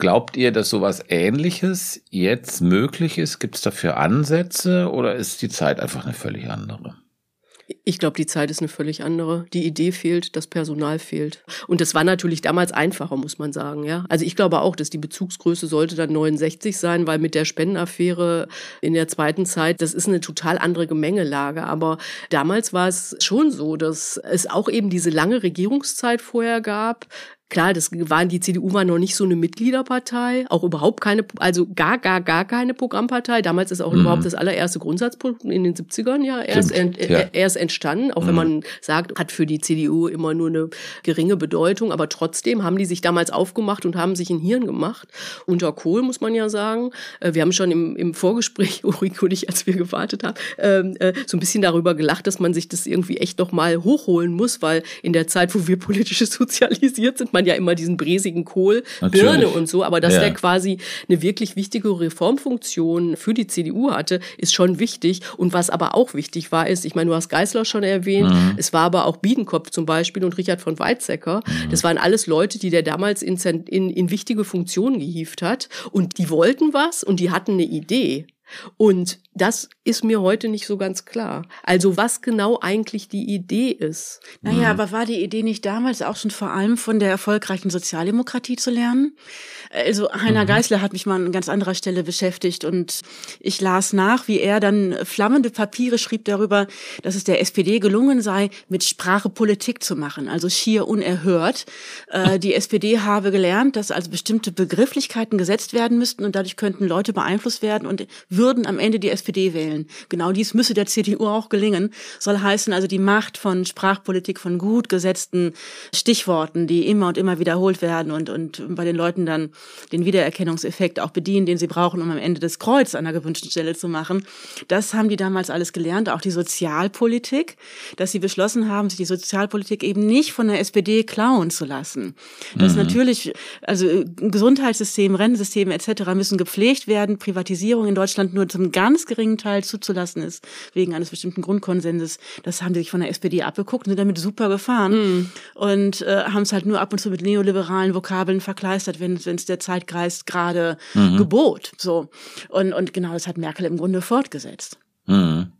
F: Glaubt ihr, dass sowas Ähnliches jetzt möglich ist? Gibt es dafür Ansätze oder ist die Zeit einfach eine völlig andere?
G: Ich glaube, die Zeit ist eine völlig andere. Die Idee fehlt, das Personal fehlt. Und das war natürlich damals einfacher, muss man sagen, ja. Also ich glaube auch, dass die Bezugsgröße sollte dann 69 sein, weil mit der Spendenaffäre in der zweiten Zeit, das ist eine total andere Gemengelage. Aber damals war es schon so, dass es auch eben diese lange Regierungszeit vorher gab, Klar, das waren, die CDU war noch nicht so eine Mitgliederpartei, auch überhaupt keine, also gar, gar, gar keine Programmpartei. Damals ist auch mhm. überhaupt das allererste Grundsatzpunkt in den 70ern ja erst, ent, ja. erst entstanden, auch mhm. wenn man sagt, hat für die CDU immer nur eine geringe Bedeutung, aber trotzdem haben die sich damals aufgemacht und haben sich in Hirn gemacht. Unter Kohl muss man ja sagen, äh, wir haben schon im, im Vorgespräch, <laughs> Ulrike und ich, als wir gewartet haben, ähm, äh, so ein bisschen darüber gelacht, dass man sich das irgendwie echt noch mal hochholen muss, weil in der Zeit, wo wir politisch <laughs> sozialisiert sind, man ja immer diesen bräsigen Kohl, Natürlich. Birne und so, aber dass ja. der quasi eine wirklich wichtige Reformfunktion für die CDU hatte, ist schon wichtig. Und was aber auch wichtig war, ist, ich meine, du hast Geißler schon erwähnt, mhm. es war aber auch Biedenkopf zum Beispiel und Richard von Weizsäcker. Mhm. Das waren alles Leute, die der damals in, in, in wichtige Funktionen gehievt hat und die wollten was und die hatten eine Idee. Und das ist mir heute nicht so ganz klar. Also was genau eigentlich die Idee ist.
H: Naja, mhm. aber war die Idee nicht damals auch schon vor allem von der erfolgreichen Sozialdemokratie zu lernen? Also Heiner mhm. Geißler hat mich mal an ganz anderer Stelle beschäftigt und ich las nach, wie er dann flammende Papiere schrieb darüber, dass es der SPD gelungen sei, mit Sprache Politik zu machen, also schier unerhört. Äh, die SPD habe gelernt, dass also bestimmte Begrifflichkeiten gesetzt werden müssten und dadurch könnten Leute beeinflusst werden und würden am Ende die SPD wählen. Genau dies müsse der CDU auch gelingen. Soll heißen also die Macht von Sprachpolitik, von gut gesetzten Stichworten, die immer und immer wiederholt werden und, und bei den Leuten dann den Wiedererkennungseffekt auch bedienen, den sie brauchen, um am Ende das Kreuz an der gewünschten Stelle zu machen. Das haben die damals alles gelernt, auch die Sozialpolitik, dass sie beschlossen haben, sich die Sozialpolitik eben nicht von der SPD klauen zu lassen. Das mhm. natürlich, also Gesundheitssystem, Rentensystem etc. müssen gepflegt werden, Privatisierung in Deutschland nur zum ganz geringen Teil zuzulassen ist, wegen eines bestimmten Grundkonsenses. Das haben sie sich von der SPD abgeguckt und sind damit super gefahren mhm. und äh, haben es halt nur ab und zu mit neoliberalen Vokabeln verkleistert, wenn es der Zeitgeist gerade mhm. gebot. So. Und, und genau das hat Merkel im Grunde fortgesetzt.
F: Mhm.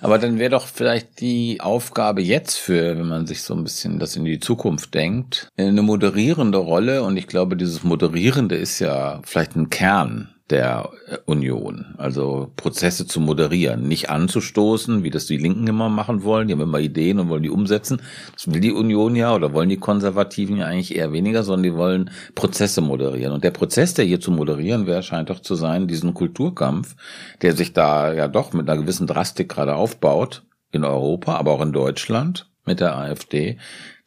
F: Aber dann wäre doch vielleicht die Aufgabe jetzt für, wenn man sich so ein bisschen das in die Zukunft denkt, eine moderierende Rolle. Und ich glaube, dieses Moderierende ist ja vielleicht ein Kern der Union. Also Prozesse zu moderieren, nicht anzustoßen, wie das die Linken immer machen wollen. Die haben immer Ideen und wollen die umsetzen. Das will die Union ja oder wollen die Konservativen ja eigentlich eher weniger, sondern die wollen Prozesse moderieren. Und der Prozess, der hier zu moderieren wäre, scheint doch zu sein, diesen Kulturkampf, der sich da ja doch mit einer gewissen Drastik gerade aufbaut, in Europa, aber auch in Deutschland mit der AfD,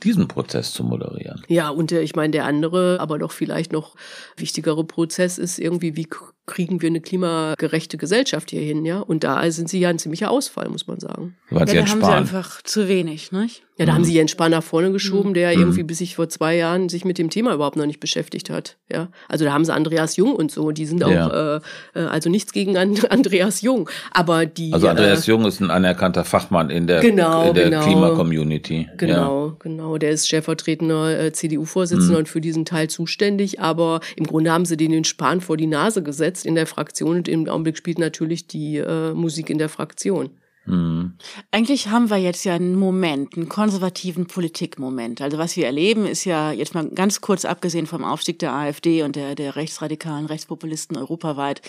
F: diesen Prozess zu moderieren.
G: Ja, und der, ich meine, der andere, aber doch vielleicht noch wichtigere Prozess ist irgendwie, wie kriegen wir eine klimagerechte Gesellschaft hier hin, ja? Und da sind sie ja ein ziemlicher Ausfall, muss man sagen.
H: Ja, da haben sie einfach zu wenig, nicht?
G: Ja, da mhm. haben sie Jens Spahn nach vorne geschoben, mhm. der mhm. irgendwie bis sich vor zwei Jahren sich mit dem Thema überhaupt noch nicht beschäftigt hat. Ja, also da haben sie Andreas Jung und so, die sind auch ja. äh, äh also nichts gegen <laughs> Andreas Jung, aber die
F: also Andreas äh, Jung ist ein anerkannter Fachmann in der
G: genau,
F: in der
G: genau,
F: Klimacommunity.
G: Genau, ja. genau, der ist stellvertretender äh, CDU-Vorsitzender mhm. und für diesen Teil zuständig, aber im Grunde haben sie den den Spahn vor die Nase gesetzt in der Fraktion und im Augenblick spielt natürlich die äh, Musik in der Fraktion.
H: Mhm. Eigentlich haben wir jetzt ja einen Moment, einen konservativen Politikmoment. Also was wir erleben, ist ja jetzt mal ganz kurz abgesehen vom Aufstieg der AfD und der, der rechtsradikalen Rechtspopulisten europaweit,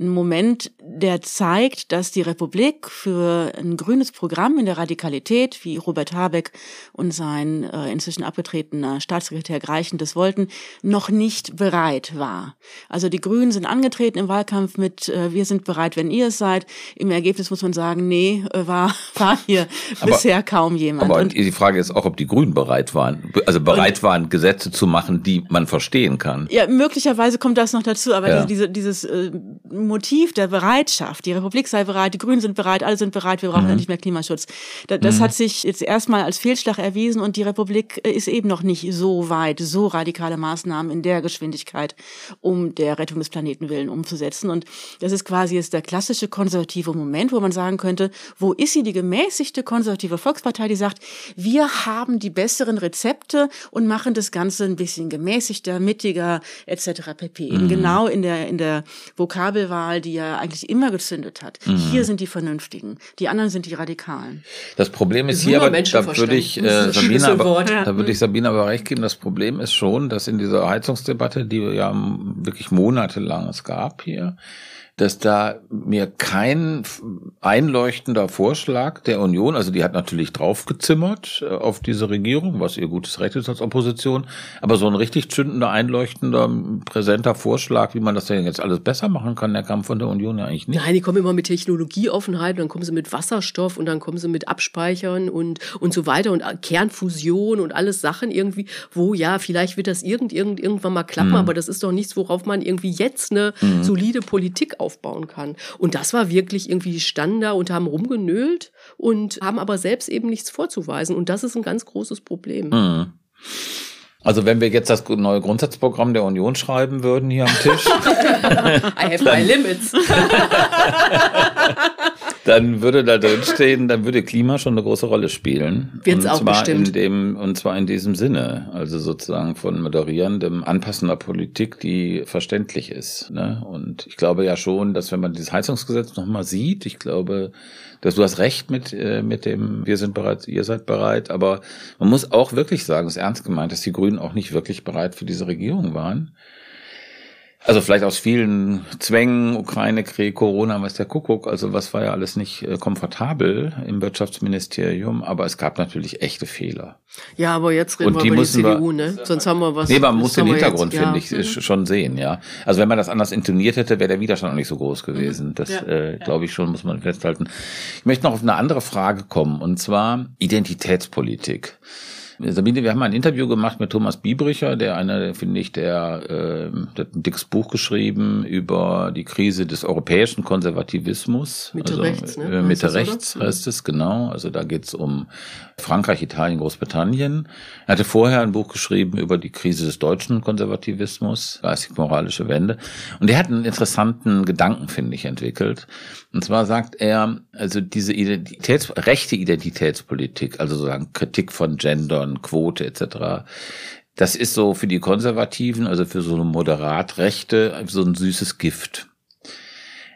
H: ein Moment, der zeigt, dass die Republik für ein grünes Programm in der Radikalität, wie Robert Habeck und sein äh, inzwischen abgetretener Staatssekretär Greichen das wollten, noch nicht bereit war. Also die Grünen sind angetreten im Wahlkampf mit äh, Wir sind bereit, wenn ihr es seid. Im Ergebnis muss man sagen, nee, äh, war, <laughs> war hier aber, bisher kaum jemand.
F: Aber und die Frage ist auch, ob die Grünen bereit waren, also bereit waren, Gesetze zu machen, die man verstehen kann.
H: Ja, möglicherweise kommt das noch dazu, aber ja. diese, dieses äh, Motiv der Bereitschaft, die Republik sei bereit, die Grünen sind bereit, alle sind bereit, wir brauchen mhm. nicht mehr Klimaschutz. Das, das mhm. hat sich jetzt erstmal als Fehlschlag erwiesen und die Republik äh, ist eben noch nicht so weit, so radikale Maßnahmen in der Geschwindigkeit, um der Rettung des Planeten willen umzusetzen. Und das ist quasi jetzt der klassische konservative Moment, wo man sagen könnte, wo ist sie, die gemäßigte konservative Volkspartei, die sagt, wir haben die besseren Rezepte und machen das Ganze ein bisschen gemäßigter, mittiger etc. pp. Eben mhm. genau in der, in der Vokabelwahl, die ja eigentlich immer gezündet hat. Mhm. Hier sind die Vernünftigen, die anderen sind die Radikalen.
F: Das Problem ist hier, aber da würde ich, äh, Sabine, aber, da würde ich Sabine aber recht geben, das Problem ist schon, dass in dieser Heizungsdebatte, die ja wirklich monatelang es gab hier, dass da mir kein einleuchtender Vorschlag der Union, also die hat natürlich draufgezimmert äh, auf diese Regierung, was ihr gutes Recht ist als Opposition, aber so ein richtig zündender, einleuchtender, präsenter Vorschlag, wie man das denn jetzt alles besser machen kann, der kam von der Union ja eigentlich nicht.
G: Nein, die kommen immer mit Technologieoffenheit, dann kommen sie mit Wasserstoff und dann kommen sie mit Abspeichern und, und so weiter und Kernfusion und alles Sachen irgendwie, wo ja, vielleicht wird das irgend, irgend, irgendwann mal klappen, mhm. aber das ist doch nichts, worauf man irgendwie jetzt eine mhm. solide Politik auf aufbauen kann. Und das war wirklich irgendwie, die standen da und haben rumgenölt und haben aber selbst eben nichts vorzuweisen. Und das ist ein ganz großes Problem.
F: Mhm. Also wenn wir jetzt das neue Grundsatzprogramm der Union schreiben würden hier am Tisch. <laughs>
G: I have my limits. <laughs>
F: dann würde da drin stehen, dann würde Klima schon eine große Rolle spielen.
G: Wird's und auch
F: zwar
G: bestimmt.
F: in dem und zwar in diesem Sinne, also sozusagen von moderierendem, anpassender Politik, die verständlich ist. Ne? Und ich glaube ja schon, dass wenn man dieses Heizungsgesetz nochmal sieht, ich glaube, dass du hast recht mit äh, mit dem, wir sind bereit, ihr seid bereit, aber man muss auch wirklich sagen, es ist ernst gemeint, dass die Grünen auch nicht wirklich bereit für diese Regierung waren. Also vielleicht aus vielen Zwängen, Ukraine-Krieg, Corona, was der Kuckuck, also was war ja alles nicht äh, komfortabel im Wirtschaftsministerium, aber es gab natürlich echte Fehler.
G: Ja, aber jetzt reden Und wir über die CDU, wir, ne? Sonst haben wir was.
F: Nee, man muss den Hintergrund, finde ich, mhm. schon sehen, ja. Also wenn man das anders intoniert hätte, wäre der Widerstand auch nicht so groß gewesen. Mhm. Das, ja. äh, glaube ich schon, muss man festhalten. Ich möchte noch auf eine andere Frage kommen, und zwar Identitätspolitik. Sabine, wir haben ein Interview gemacht mit Thomas Biebricher, der einer, finde ich, der, äh, der hat ein dickes Buch geschrieben über die Krise des europäischen Konservativismus.
G: Mitte also, rechts, ne?
F: Äh, Mitte rechts oder? heißt es, genau. Also da geht's um Frankreich, Italien, Großbritannien. Er hatte vorher ein Buch geschrieben über die Krise des deutschen Konservativismus, geistig-moralische Wende. Und er hat einen interessanten Gedanken, finde ich, entwickelt. Und zwar sagt er, also diese Identitäts rechte Identitätspolitik, also sozusagen Kritik von Gendern, Quote etc., das ist so für die Konservativen, also für so eine moderat Rechte, so ein süßes Gift.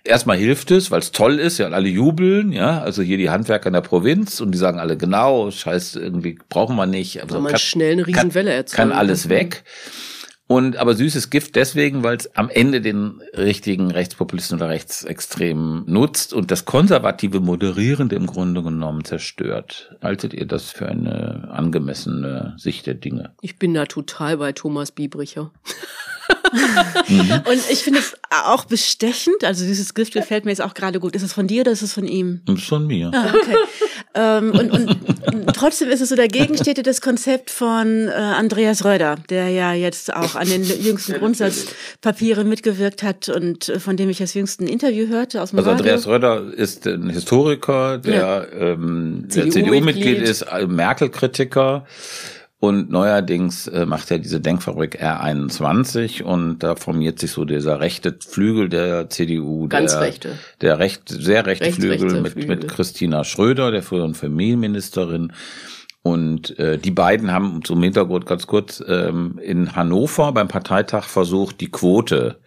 F: Erstmal hilft es, weil es toll ist, ja, und alle jubeln, ja, also hier die Handwerker in der Provinz und die sagen alle genau, scheiß, irgendwie brauchen wir nicht.
G: Also kann man schnell eine Riesenwelle
F: erzeugen. Kann alles weg. Und aber süßes Gift deswegen, weil es am Ende den richtigen Rechtspopulisten oder Rechtsextremen nutzt und das konservative Moderierende im Grunde genommen zerstört. Haltet ihr das für eine angemessene Sicht der Dinge?
G: Ich bin da total bei Thomas Biebricher.
H: mhm. Und ich finde es auch bestechend. Also dieses Gift gefällt mir jetzt auch gerade gut. Ist es von dir oder ist es von ihm?
F: Ist von mir.
H: Ah, okay. Ähm, und, und trotzdem ist es so, dagegen steht das Konzept von äh, Andreas Röder, der ja jetzt auch an den jüngsten Grundsatzpapieren mitgewirkt hat und äh, von dem ich das jüngste Interview hörte aus dem
F: Also Andreas Röder ist ein Historiker, der ja. ähm, CDU-Mitglied CDU ist, äh, Merkel-Kritiker und neuerdings äh, macht er diese Denkfabrik R21 und da formiert sich so dieser rechte Flügel der CDU.
G: Ganz
F: der,
G: rechte.
F: Der recht, sehr rechte Flügel mit, Flügel mit Christina Schröder, der früheren Familienministerin. Und äh, die beiden haben zum Hintergrund ganz kurz ähm, in Hannover beim Parteitag versucht, die Quote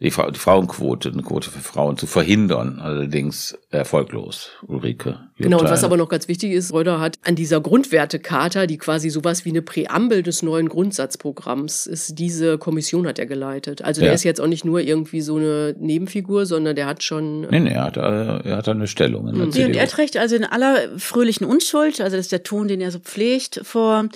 F: die, Fra die Frauenquote, eine Quote für Frauen zu verhindern, allerdings erfolglos, Ulrike.
G: Genau, und was aber noch ganz wichtig ist, Reuter hat an dieser Grundwertecharta, die quasi sowas wie eine Präambel des neuen Grundsatzprogramms ist, diese Kommission hat er geleitet. Also der ist jetzt auch nicht nur irgendwie so eine Nebenfigur, sondern der hat schon...
F: Nee, nee, er hat, er hat eine Stellung in der
H: Mhm.
F: CDU.
H: Und er trägt also in aller fröhlichen Unschuld, also das ist der Ton, den er so pflegt, vor,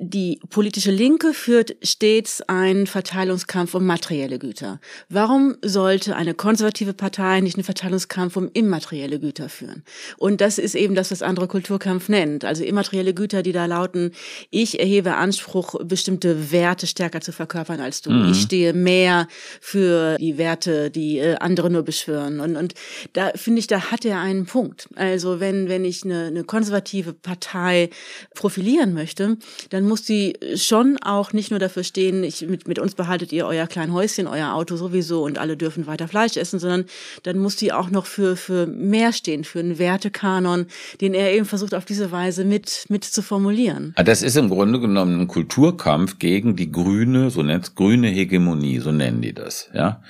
H: die politische Linke führt stets einen Verteilungskampf um materielle Güter. Warum sollte eine konservative Partei nicht einen Verteilungskampf um immaterielle Güter führen? Und das ist eben das, was andere Kulturkampf nennt. Also immaterielle Güter, die da lauten, ich erhebe Anspruch, bestimmte Werte stärker zu verkörpern als du.
F: Mhm.
H: Ich stehe mehr für die Werte, die äh, andere nur beschwören. Und, und da finde ich, da hat er einen Punkt. Also wenn, wenn ich eine, eine konservative Partei profilieren möchte, dann muss die schon auch nicht nur dafür stehen, ich, mit, mit uns behaltet ihr euer klein Häuschen, euer Auto sowieso und alle dürfen weiter Fleisch essen, sondern dann muss die auch noch für, für mehr stehen, für einen Wertekanon, den er eben versucht auf diese Weise mit, mit zu formulieren.
F: Ah, Das ist im Grunde genommen ein Kulturkampf gegen die grüne, so nennt's grüne Hegemonie, so nennen die das, ja.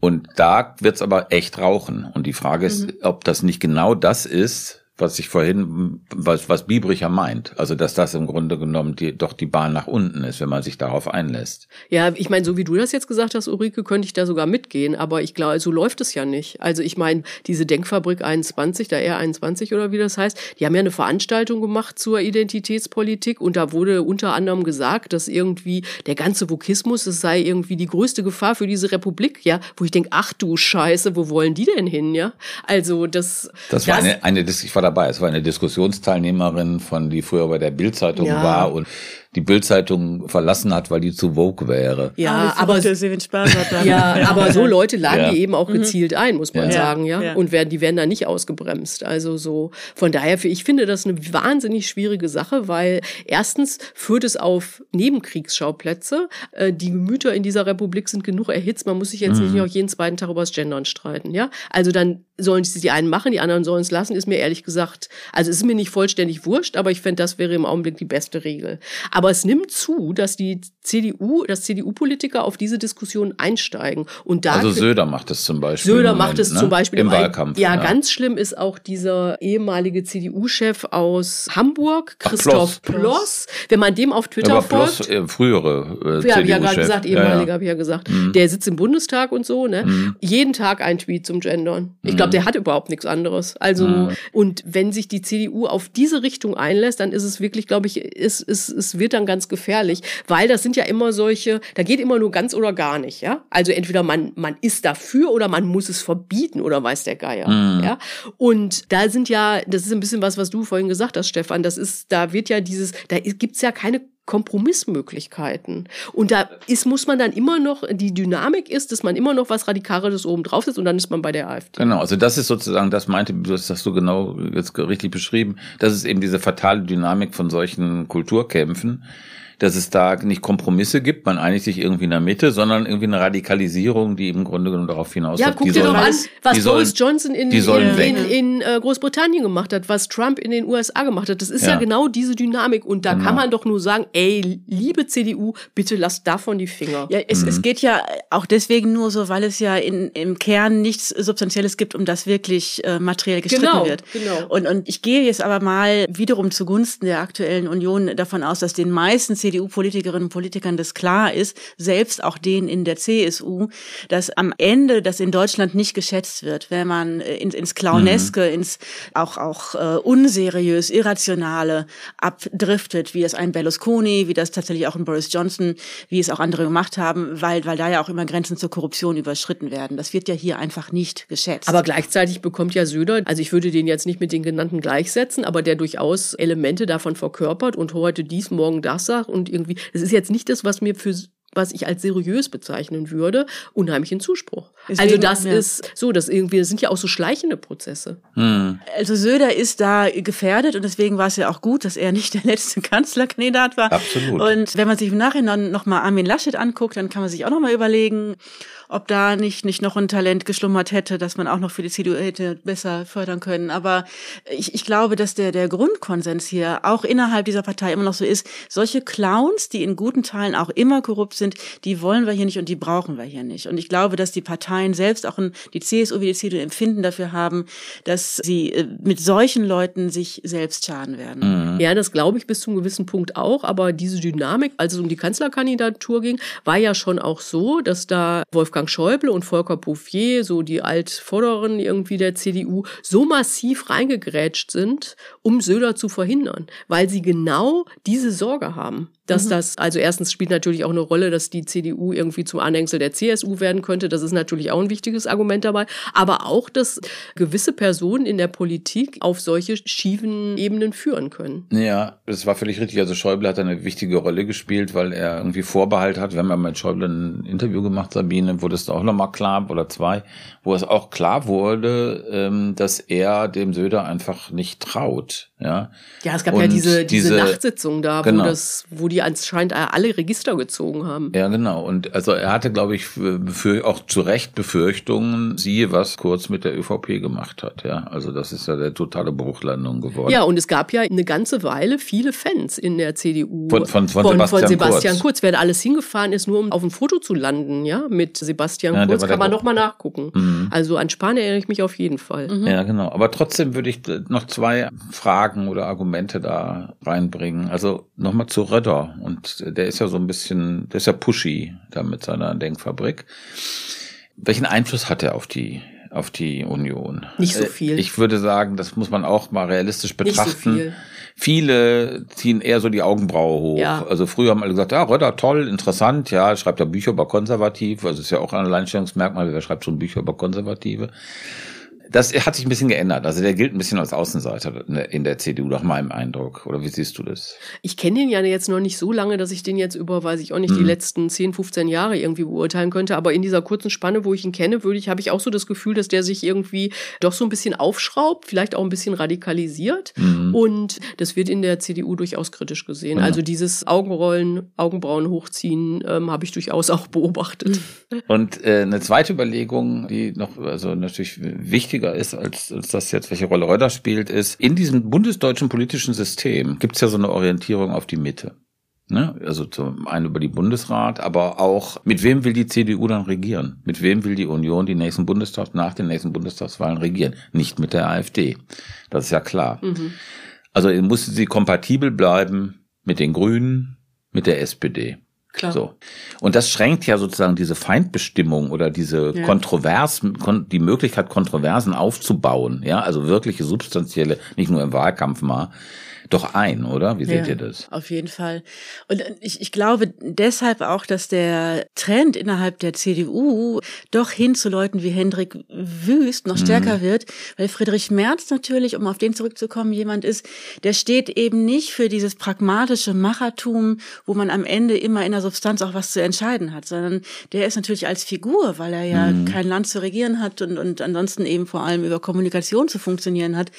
F: Und da wird's aber echt rauchen. Und die Frage ist, ob das nicht genau das ist, was ich vorhin, was, was Biebricher meint. Also, dass das im Grunde genommen die, doch die Bahn nach unten ist, wenn man sich darauf einlässt.
G: Ja, ich meine, so wie du das jetzt gesagt hast, Ulrike, könnte ich da sogar mitgehen, aber ich glaube, so läuft es ja nicht. Also ich meine, diese Denkfabrik 21, da R21 oder wie das heißt, die haben ja eine Veranstaltung gemacht zur Identitätspolitik und da wurde unter anderem gesagt, dass irgendwie der ganze Vokismus, es sei irgendwie die größte Gefahr für diese Republik, ja, wo ich denke, ach du Scheiße, wo wollen die denn hin, ja? Also das...
F: Das war eine, eine, Dis- ich war dabei, es war eine Diskussionsteilnehmerin von, die früher bei der Bildzeitung
G: Ja.
F: war und die Bildzeitung verlassen hat, weil die zu woke wäre.
G: Ja, aber
H: hat dann.
G: Ja, aber so Leute laden
F: Ja.
G: die eben auch gezielt ein, muss man
F: Ja.
G: sagen, ja.
H: Ja.
G: Und werden, die werden da nicht ausgebremst. Also so, von daher, ich finde das eine wahnsinnig schwierige Sache, weil erstens führt es auf Nebenkriegsschauplätze. Äh, Die Gemüter in dieser Republik sind genug erhitzt. Man muss sich jetzt nicht noch jeden zweiten Tag über das Gendern streiten, ja. Also dann sollen es die einen machen, die anderen sollen es lassen, ist mir ehrlich gesagt, also es ist mir nicht vollständig wurscht, aber ich fände, das wäre im Augenblick die beste Regel. Aber es nimmt zu, dass die CDU, dass CDU-Politiker auf diese Diskussion einsteigen. Und da
F: Also Söder macht es zum Beispiel. im
G: Söder
F: Moment,
G: macht es
F: ne?
G: zum Beispiel
F: im
G: Ein-
F: Wahlkampf.
G: Ja, ganz schlimm ist auch dieser ehemalige CDU-Chef aus Hamburg,
F: Ach,
G: Christoph
F: Ploss.
G: Ploss. Wenn man dem auf Twitter folgt.
F: bloß äh, frühere äh,
G: Ja, ich ja gerade
F: CDU-Chef.
G: gesagt,
F: Ja,
G: ehemaliger,
F: ja.
G: habe ich ja gesagt. Der sitzt im Bundestag und so, ne? Jeden Tag ein Tweet zum Gendern. Ich glaube, der hat überhaupt nichts anderes. Also, und wenn sich die CDU auf diese Richtung einlässt, dann ist es wirklich, glaube ich, es, es, es wird dann ganz gefährlich, weil das sind ja immer solche, da geht immer nur ganz oder gar nicht, ja? Also entweder man, man ist dafür oder man muss es verbieten oder weiß der Geier, ja? Und da sind ja, das ist ein bisschen was, was du vorhin gesagt hast, Stefan, das ist, da wird ja dieses, da gibt's ja keine Kompromissmöglichkeiten. Und da ist, muss man dann immer noch, die Dynamik ist, dass man immer noch was Radikaleres oben drauf setzt und dann ist man bei der AfD.
F: Genau, also das ist sozusagen, das meinte, das hast du genau jetzt richtig beschrieben, das ist eben diese fatale Dynamik von solchen Kulturkämpfen, dass es da nicht Kompromisse gibt, man einigt sich irgendwie in der Mitte, sondern irgendwie eine Radikalisierung, die im Grunde genommen darauf hinaus
G: Ja, guck dir doch an, was Boris Johnson in,
F: sollen
G: in, in, in äh, Großbritannien gemacht hat, was Trump in den USA gemacht hat. Das ist ja,
F: Ja.
G: genau diese Dynamik. Und da
F: Genau.
G: kann man doch nur sagen, ey, liebe CDU, bitte lasst davon die Finger.
H: Ja, es,
F: Mhm.
H: es geht ja auch deswegen nur so, weil es ja in, im Kern nichts Substanzielles gibt, um das wirklich äh, materiell gestritten
G: Genau,
H: wird.
G: genau.
H: Und, und ich gehe jetzt aber mal wiederum zugunsten der aktuellen Union davon aus, dass den meisten CDU-Politikerinnen und Politikern das klar ist, selbst auch denen in der CSU, dass am Ende das in Deutschland nicht geschätzt wird, wenn man äh, ins, ins Clowneske, ins auch, auch äh, unseriös, irrationale abdriftet, wie es ein Berlusconi, wie das tatsächlich auch ein Boris Johnson, wie es auch andere gemacht haben, weil, weil da ja auch immer Grenzen zur Korruption überschritten werden. Das wird ja hier einfach nicht geschätzt.
G: Aber gleichzeitig bekommt ja Söder, also ich würde den jetzt nicht mit den genannten gleichsetzen, aber der durchaus Elemente davon verkörpert und heute dies, morgen das sagt und irgendwie, es ist jetzt nicht das, was mir für was ich als seriös bezeichnen würde, unheimlichen Zuspruch. also
H: Deswegen,
G: das
H: ja.
G: ist so, dass irgendwie, das sind ja auch so schleichende Prozesse.
H: Also Söder ist da gefährdet und deswegen war es ja auch gut, dass er nicht der letzte <laughs> Kanzlerkandidat war.
F: Absolut.
H: Und wenn man sich im Nachhinein nochmal Armin Laschet anguckt, dann kann man sich auch nochmal überlegen, ob da nicht, nicht noch ein Talent geschlummert hätte, dass man auch noch für die CDU hätte besser fördern können. Aber ich, ich glaube, dass der, der Grundkonsens hier auch innerhalb dieser Partei immer noch so ist, solche Clowns, die in guten Teilen auch immer korrupt sind, die wollen wir hier nicht und die brauchen wir hier nicht. Und ich glaube, dass die Parteien selbst, auch die CSU wie die CDU, Empfinden dafür haben, dass sie äh, mit solchen Leuten sich selbst schaden werden.
G: Mhm. Ja, das glaube ich bis zum gewissen Punkt auch. Aber diese Dynamik, als es um die Kanzlerkandidatur ging, war ja schon auch so, dass da Wolfgang Schäuble und Volker Bouffier, so die Altvorderen irgendwie der CDU, so massiv reingegrätscht sind, um Söder zu verhindern, weil sie genau diese Sorge haben dass mhm. das, also erstens spielt natürlich auch eine Rolle, dass die CDU irgendwie zum Anhängsel der CSU werden könnte. Das ist natürlich auch ein wichtiges Argument dabei. Aber auch, dass gewisse Personen in der Politik auf solche schiefen Ebenen führen können.
F: Ja, das war völlig richtig. Also Schäuble hat eine wichtige Rolle gespielt, weil er irgendwie Vorbehalt hat. Wir haben ja mit Schäuble ein Interview gemacht, Sabine, wo das auch nochmal klar, oder zwei, wo es auch klar wurde, ähm, dass er dem Söder einfach nicht traut. Ja,
G: ja es gab Und ja diese, diese, diese Nachtsitzung da, genau. wo das, wo die anscheinend alle Register gezogen haben.
F: Ja, genau. Und also er hatte, glaube ich, auch zu Recht Befürchtungen, siehe, was Kurz mit der ÖVP gemacht hat. Ja, also das ist ja der totale Bruchlandung geworden.
G: Ja, und es gab ja eine ganze Weile viele Fans in der CDU.
F: Von, von, von, von Sebastian, von Sebastian Kurz. Kurz.
G: Wer da alles hingefahren ist, nur um auf ein Foto zu landen, ja, mit Sebastian ja, Kurz, kann man nochmal nachgucken. Mhm. Also an Spahn erinnere ich mich auf jeden Fall.
F: Mhm. Ja, genau. Aber trotzdem würde ich noch zwei Fragen Fragen oder Argumente da reinbringen. Also nochmal zu Röder. Und der ist ja so ein bisschen, der ist ja pushy da mit seiner Denkfabrik. Welchen Einfluss hat er auf die auf die Union.
G: Nicht so äh, viel.
F: Ich würde sagen, das muss man auch mal realistisch betrachten. Nicht so viel. Viele ziehen eher so die Augenbraue hoch. Ja. Also früher haben alle gesagt, ja, Röder, toll, interessant, ja, schreibt ja Bücher über Konservativ, also ist ja auch ein Alleinstellungsmerkmal, wer schreibt schon Bücher über Konservative. Das hat sich ein bisschen geändert. Also der gilt ein bisschen als Außenseiter in der CDU, nach meinem Eindruck. Oder wie siehst du das?
G: Ich kenne den ja jetzt noch nicht so lange, dass ich den jetzt über, weiß ich auch nicht, mhm. die letzten 10, 15 Jahre irgendwie beurteilen könnte. Aber in dieser kurzen Spanne, wo ich ihn kenne, würde ich, habe ich auch so das Gefühl, dass der sich irgendwie doch so ein bisschen aufschraubt, vielleicht auch ein bisschen radikalisiert. Mhm. Und das wird in der CDU durchaus kritisch gesehen. Mhm. Also dieses Augenrollen, Augenbrauen hochziehen, ähm, habe ich durchaus auch beobachtet.
F: Und äh, eine zweite Überlegung, die noch, also natürlich wichtig wichtiger ist, als, als das jetzt, welche Rolle Röder spielt, ist, in diesem bundesdeutschen politischen System gibt es ja so eine Orientierung auf die Mitte. Ne? Also zum einen über die Bundesrat, aber auch, mit wem will die CDU dann regieren? Mit wem will die Union die nächsten Bundestag, nach den nächsten Bundestagswahlen regieren? Nicht mit der AfD. Das ist ja klar. Mhm. Also muss sie kompatibel bleiben mit den Grünen, mit der SPD.
G: Klar.
F: So. Und das schränkt ja sozusagen diese Feindbestimmung oder diese ja. Kontroversen, die Möglichkeit, Kontroversen aufzubauen, ja, also wirkliche substanzielle, nicht nur im Wahlkampf mal, doch ein, oder? Wie seht ja, ihr das?
H: Auf jeden Fall. Und ich, ich glaube deshalb auch, dass der Trend innerhalb der CDU doch hin zu Leuten wie Hendrik Wüst noch stärker mhm. wird, weil Friedrich Merz natürlich, um auf den zurückzukommen, jemand ist, der steht eben nicht für dieses pragmatische Machertum, wo man am Ende immer in der Substanz auch was zu entscheiden hat, sondern der ist natürlich als Figur, weil er ja mhm. kein Land zu regieren hat und, und ansonsten eben vor allem über Kommunikation zu funktionieren hat,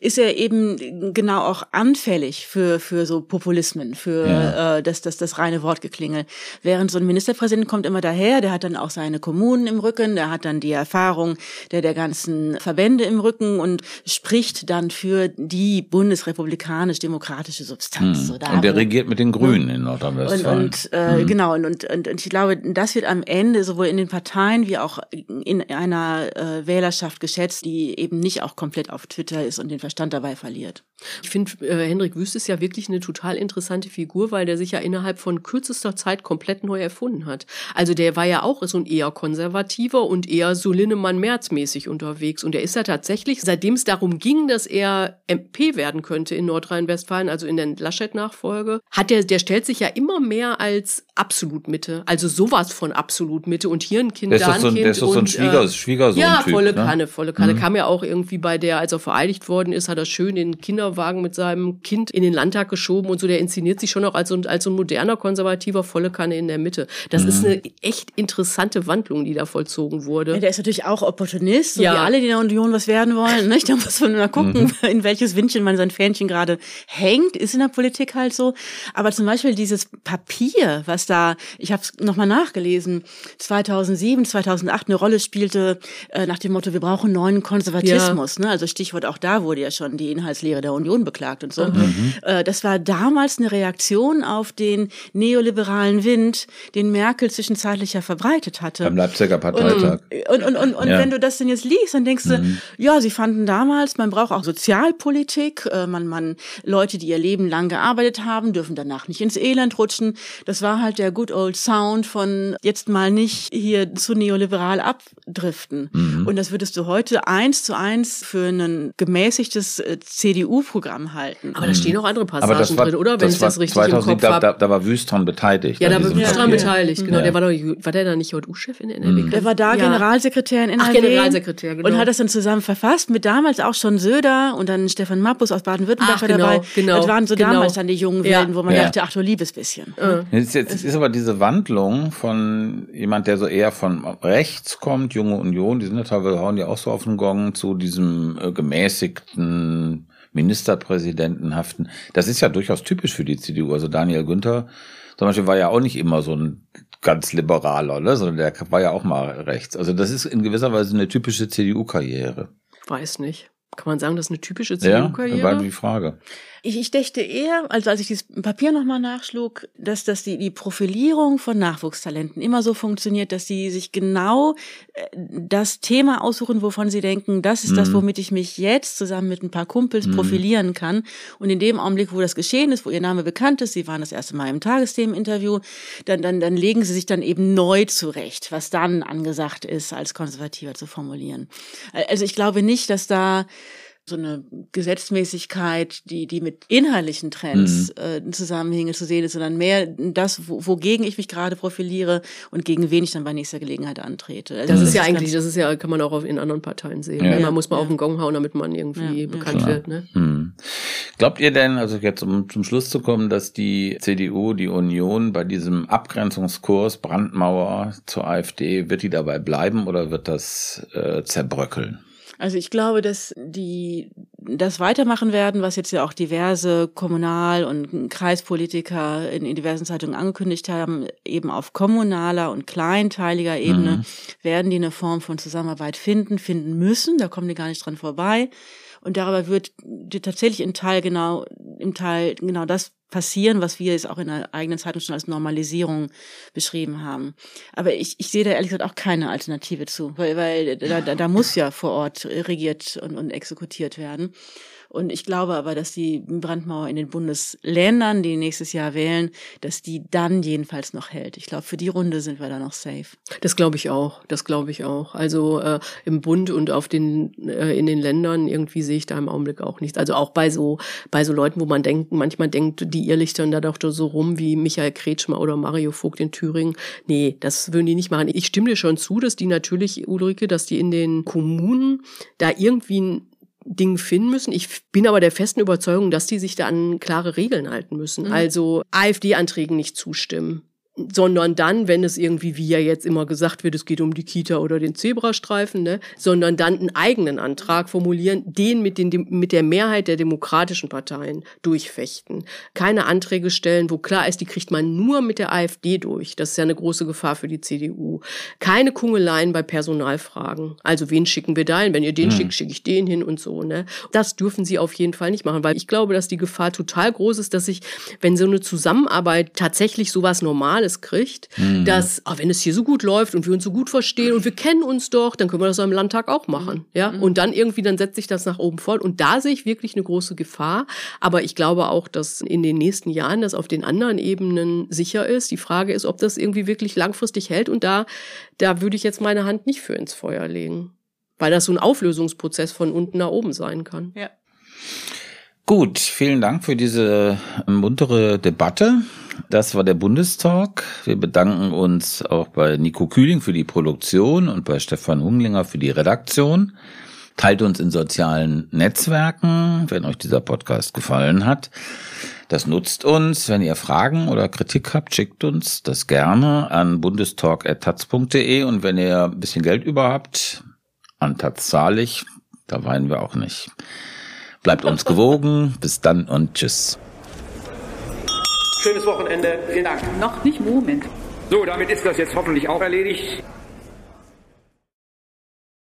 H: ist er eben genau auch an anfällig für, für so Populismen, für ja. äh, das, das, das reine Wortgeklingel. Während so ein Ministerpräsident kommt immer daher, der hat dann auch seine Kommunen im Rücken, der hat dann die Erfahrung der, der ganzen Verbände im Rücken und spricht dann für die bundesrepublikanisch-demokratische Substanz.
F: Hm. So, und der regiert mit den Grünen in Nordrhein-Westfalen.
H: Und, und äh, hm. genau, und, und, und ich glaube, das wird am Ende sowohl in den Parteien wie auch in einer äh, Wählerschaft geschätzt, die eben nicht auch komplett auf Twitter ist und den Verstand dabei verliert.
G: Ich finde, äh, Henrik Wüst ist ja wirklich eine total interessante Figur, weil der sich ja innerhalb von kürzester Zeit komplett neu erfunden hat. Also der war ja auch so ein eher konservativer und eher so Linnemann-Merz-mäßig unterwegs. Und er ist ja tatsächlich, seitdem es darum ging, dass er MP werden könnte in Nordrhein-Westfalen, also in der Laschet-Nachfolge, hat der, der stellt sich ja immer mehr als absolut Mitte. Also sowas von absolut Mitte und hier ein Kind, da ein Kind.
F: Der ist doch so ein Schwieger, äh, Schwiegersohn.
G: Ja, volle ne? Kanne, volle Kanne. Mhm. Kam ja auch irgendwie bei der, als er vereidigt worden ist, hat er schön den Kinderwagen mit seinem Kind in den Landtag geschoben und so. Der inszeniert sich schon noch als so, als so ein moderner konservativer volle Kanne in der Mitte. Das mhm. ist eine echt interessante Wandlung, die da vollzogen wurde.
H: Ja, der ist natürlich auch Opportunist, so ja. wie alle, die in der Union was werden wollen. Nicht? Da muss man mal gucken, mhm. in welches Windchen man sein Fähnchen gerade hängt. Ist in der Politik halt so. Aber zum Beispiel dieses Papier, was da, ich habe es nochmal nachgelesen, 2007, 2008 eine Rolle spielte äh, nach dem Motto, wir brauchen neuen Konservatismus. Ja. Ne? Also Stichwort auch da wurde ja schon die Inhaltslehre der Union beklagt und so. Mhm. Äh, das war damals eine Reaktion auf den neoliberalen Wind, den Merkel zwischenzeitlich ja verbreitet hatte.
F: Beim Leipziger Parteitag.
H: Und, und, und, und, ja. wenn du das denn jetzt liest, dann denkst du, mhm. ja, sie fanden damals, man braucht auch Sozialpolitik, äh, man, man, Leute, die ihr Leben lang gearbeitet haben, dürfen danach nicht ins Elend rutschen. Das war halt der good old sound von jetzt mal nicht hier zu neoliberal abdriften. Mhm. Und das würdest du heute eins zu eins für ein gemäßigtes äh, CDU-Programm halten.
G: Aber da stehen auch andere Passagen war, drin, oder? Wenn ich das richtig 2000, im Kopf
F: da, da, da war Wüstron beteiligt.
G: Ja, da war Wüstron beteiligt, genau. Ja. Der war doch, war der da nicht JU-Chef in NRW?
H: Mhm. Der war da ja. Generalsekretär in NRW. Ach,
G: Generalsekretär, genau.
H: Und hat das dann zusammen verfasst mit damals auch schon Söder und dann Stefan Mappus aus Baden-Württemberg war genau, dabei. Genau, das waren so genau. damals dann die jungen Wilden, ja. wo man dachte, ach du liebes bisschen.
F: Ja. Jetzt, jetzt ist aber diese Wandlung von jemand, der so eher von rechts kommt, junge Union, die sind ja teilweise hauen ja auch so auf den Gong zu diesem äh, gemäßigten Ministerpräsidentenhaften. Das ist ja durchaus typisch für die CDU. Also Daniel Günther zum Beispiel war ja auch nicht immer so ein ganz liberaler, ne? sondern der war ja auch mal rechts. Also das ist in gewisser Weise eine typische CDU-Karriere.
G: Weiß nicht. Kann man sagen, das ist eine typische CDU-Karriere?
F: Ja, war die Frage.
H: Ich, ich dächte eher, also als ich dieses Papier nochmal nachschlug, dass, dass die, die Profilierung von Nachwuchstalenten immer so funktioniert, dass sie sich genau äh, das Thema aussuchen, wovon sie denken, das ist mhm. das, womit ich mich jetzt zusammen mit ein paar Kumpels mhm. profilieren kann. Und in dem Augenblick, wo das geschehen ist, wo ihr Name bekannt ist, sie waren das erste Mal im Tagesthemeninterview, dann, dann, dann legen sie sich dann eben neu zurecht, was dann angesagt ist, als Konservativer zu formulieren. Also ich glaube nicht, dass da so eine Gesetzmäßigkeit, die, die mit inhaltlichen Trends mhm. äh, Zusammenhänge zu sehen ist, sondern mehr das, wo, wogegen ich mich gerade profiliere und gegen wen ich dann bei nächster Gelegenheit antrete.
G: Also das, das, ist ja eigentlich, das ist ja, kann man auch in anderen Parteien sehen. Ja. Ne? Man muss mal ja. auf den Gong hauen, damit man irgendwie ja. bekannt wird. Ne?
F: Mhm. Glaubt ihr denn, also jetzt um zum Schluss zu kommen, dass die CDU, die Union bei diesem Abgrenzungskurs Brandmauer zur AfD, wird die dabei bleiben oder wird das äh, zerbröckeln?
H: Also ich glaube, dass die das weitermachen werden, was jetzt ja auch diverse Kommunal- und Kreispolitiker in, in diversen Zeitungen angekündigt haben, eben auf kommunaler und kleinteiliger Ebene mhm. werden die eine Form von Zusammenarbeit finden, finden müssen. Da kommen die gar nicht dran vorbei. Und darüber wird tatsächlich im Teil genau, im Teil genau das passieren, was wir jetzt auch in der eigenen Zeitung schon als Normalisierung beschrieben haben. Aber ich, ich sehe da ehrlich gesagt auch keine Alternative zu, weil, weil da, da, da muss ja vor Ort regiert und, und exekutiert werden. Und ich glaube aber, dass die Brandmauer in den Bundesländern, die nächstes Jahr wählen, dass die dann jedenfalls noch hält. Ich glaube, für die Runde sind wir da noch safe.
G: Das glaube ich auch. Das glaube ich auch. Also äh, im Bund und auf den äh, in den Ländern irgendwie sehe ich da im Augenblick auch nichts. Also auch bei so bei so Leuten, wo man denkt, manchmal denkt, die irrlichtern da doch so rum wie Michael Kretschmer oder Mario Vogt in Thüringen. Nee, das würden die nicht machen. Ich stimme dir schon zu, dass die natürlich, Ulrike, dass die in den Kommunen da irgendwie Ding finden müssen. Ich bin aber der festen Überzeugung, dass die sich da an klare Regeln halten müssen. Mhm. Also AfD-Anträgen nicht zustimmen sondern dann, wenn es irgendwie, wie ja jetzt immer gesagt wird, es geht um die Kita oder den Zebrastreifen, ne, sondern dann einen eigenen Antrag formulieren, den mit, den mit der Mehrheit der demokratischen Parteien durchfechten. Keine Anträge stellen, wo klar ist, die kriegt man nur mit der AfD durch. Das ist ja eine große Gefahr für die CDU. Keine Kungeleien bei Personalfragen. Also wen schicken wir da hin? Wenn ihr den mhm. schickt, schicke ich den hin und so. Ne? Das dürfen sie auf jeden Fall nicht machen, weil ich glaube, dass die Gefahr total groß ist, dass sich, wenn so eine Zusammenarbeit tatsächlich sowas normal Signales kriegt, mhm. dass, ah, wenn es hier so gut läuft und wir uns so gut verstehen und wir kennen uns doch, dann können wir das im Landtag auch machen. Ja, mhm. und dann irgendwie, dann setzt sich das nach oben voll. Und da sehe ich wirklich eine große Gefahr. Aber ich glaube auch, dass in den nächsten Jahren das auf den anderen Ebenen sicher ist. Die Frage ist, ob das irgendwie wirklich langfristig hält. Und da, da würde ich jetzt meine Hand nicht für ins Feuer legen. Weil das so ein Auflösungsprozess von unten nach oben sein kann.
H: Ja.
F: Gut, vielen Dank für diese muntere Debatte. Das war der Bundestalk. Wir bedanken uns auch bei Nico Kühling für die Produktion und bei Stefan Hunglinger für die Redaktion. Teilt uns in sozialen Netzwerken, wenn euch dieser Podcast gefallen hat. Das nutzt uns. Wenn ihr Fragen oder Kritik habt, schickt uns das gerne an bundestalk.taz.de und wenn ihr ein bisschen Geld über habt, an Taz ich. Da weinen wir auch nicht. Bleibt uns gewogen. Bis dann und tschüss.
D: Schönes Wochenende. Vielen Dank.
A: Noch nicht Moment.
D: So, damit ist das jetzt hoffentlich auch erledigt.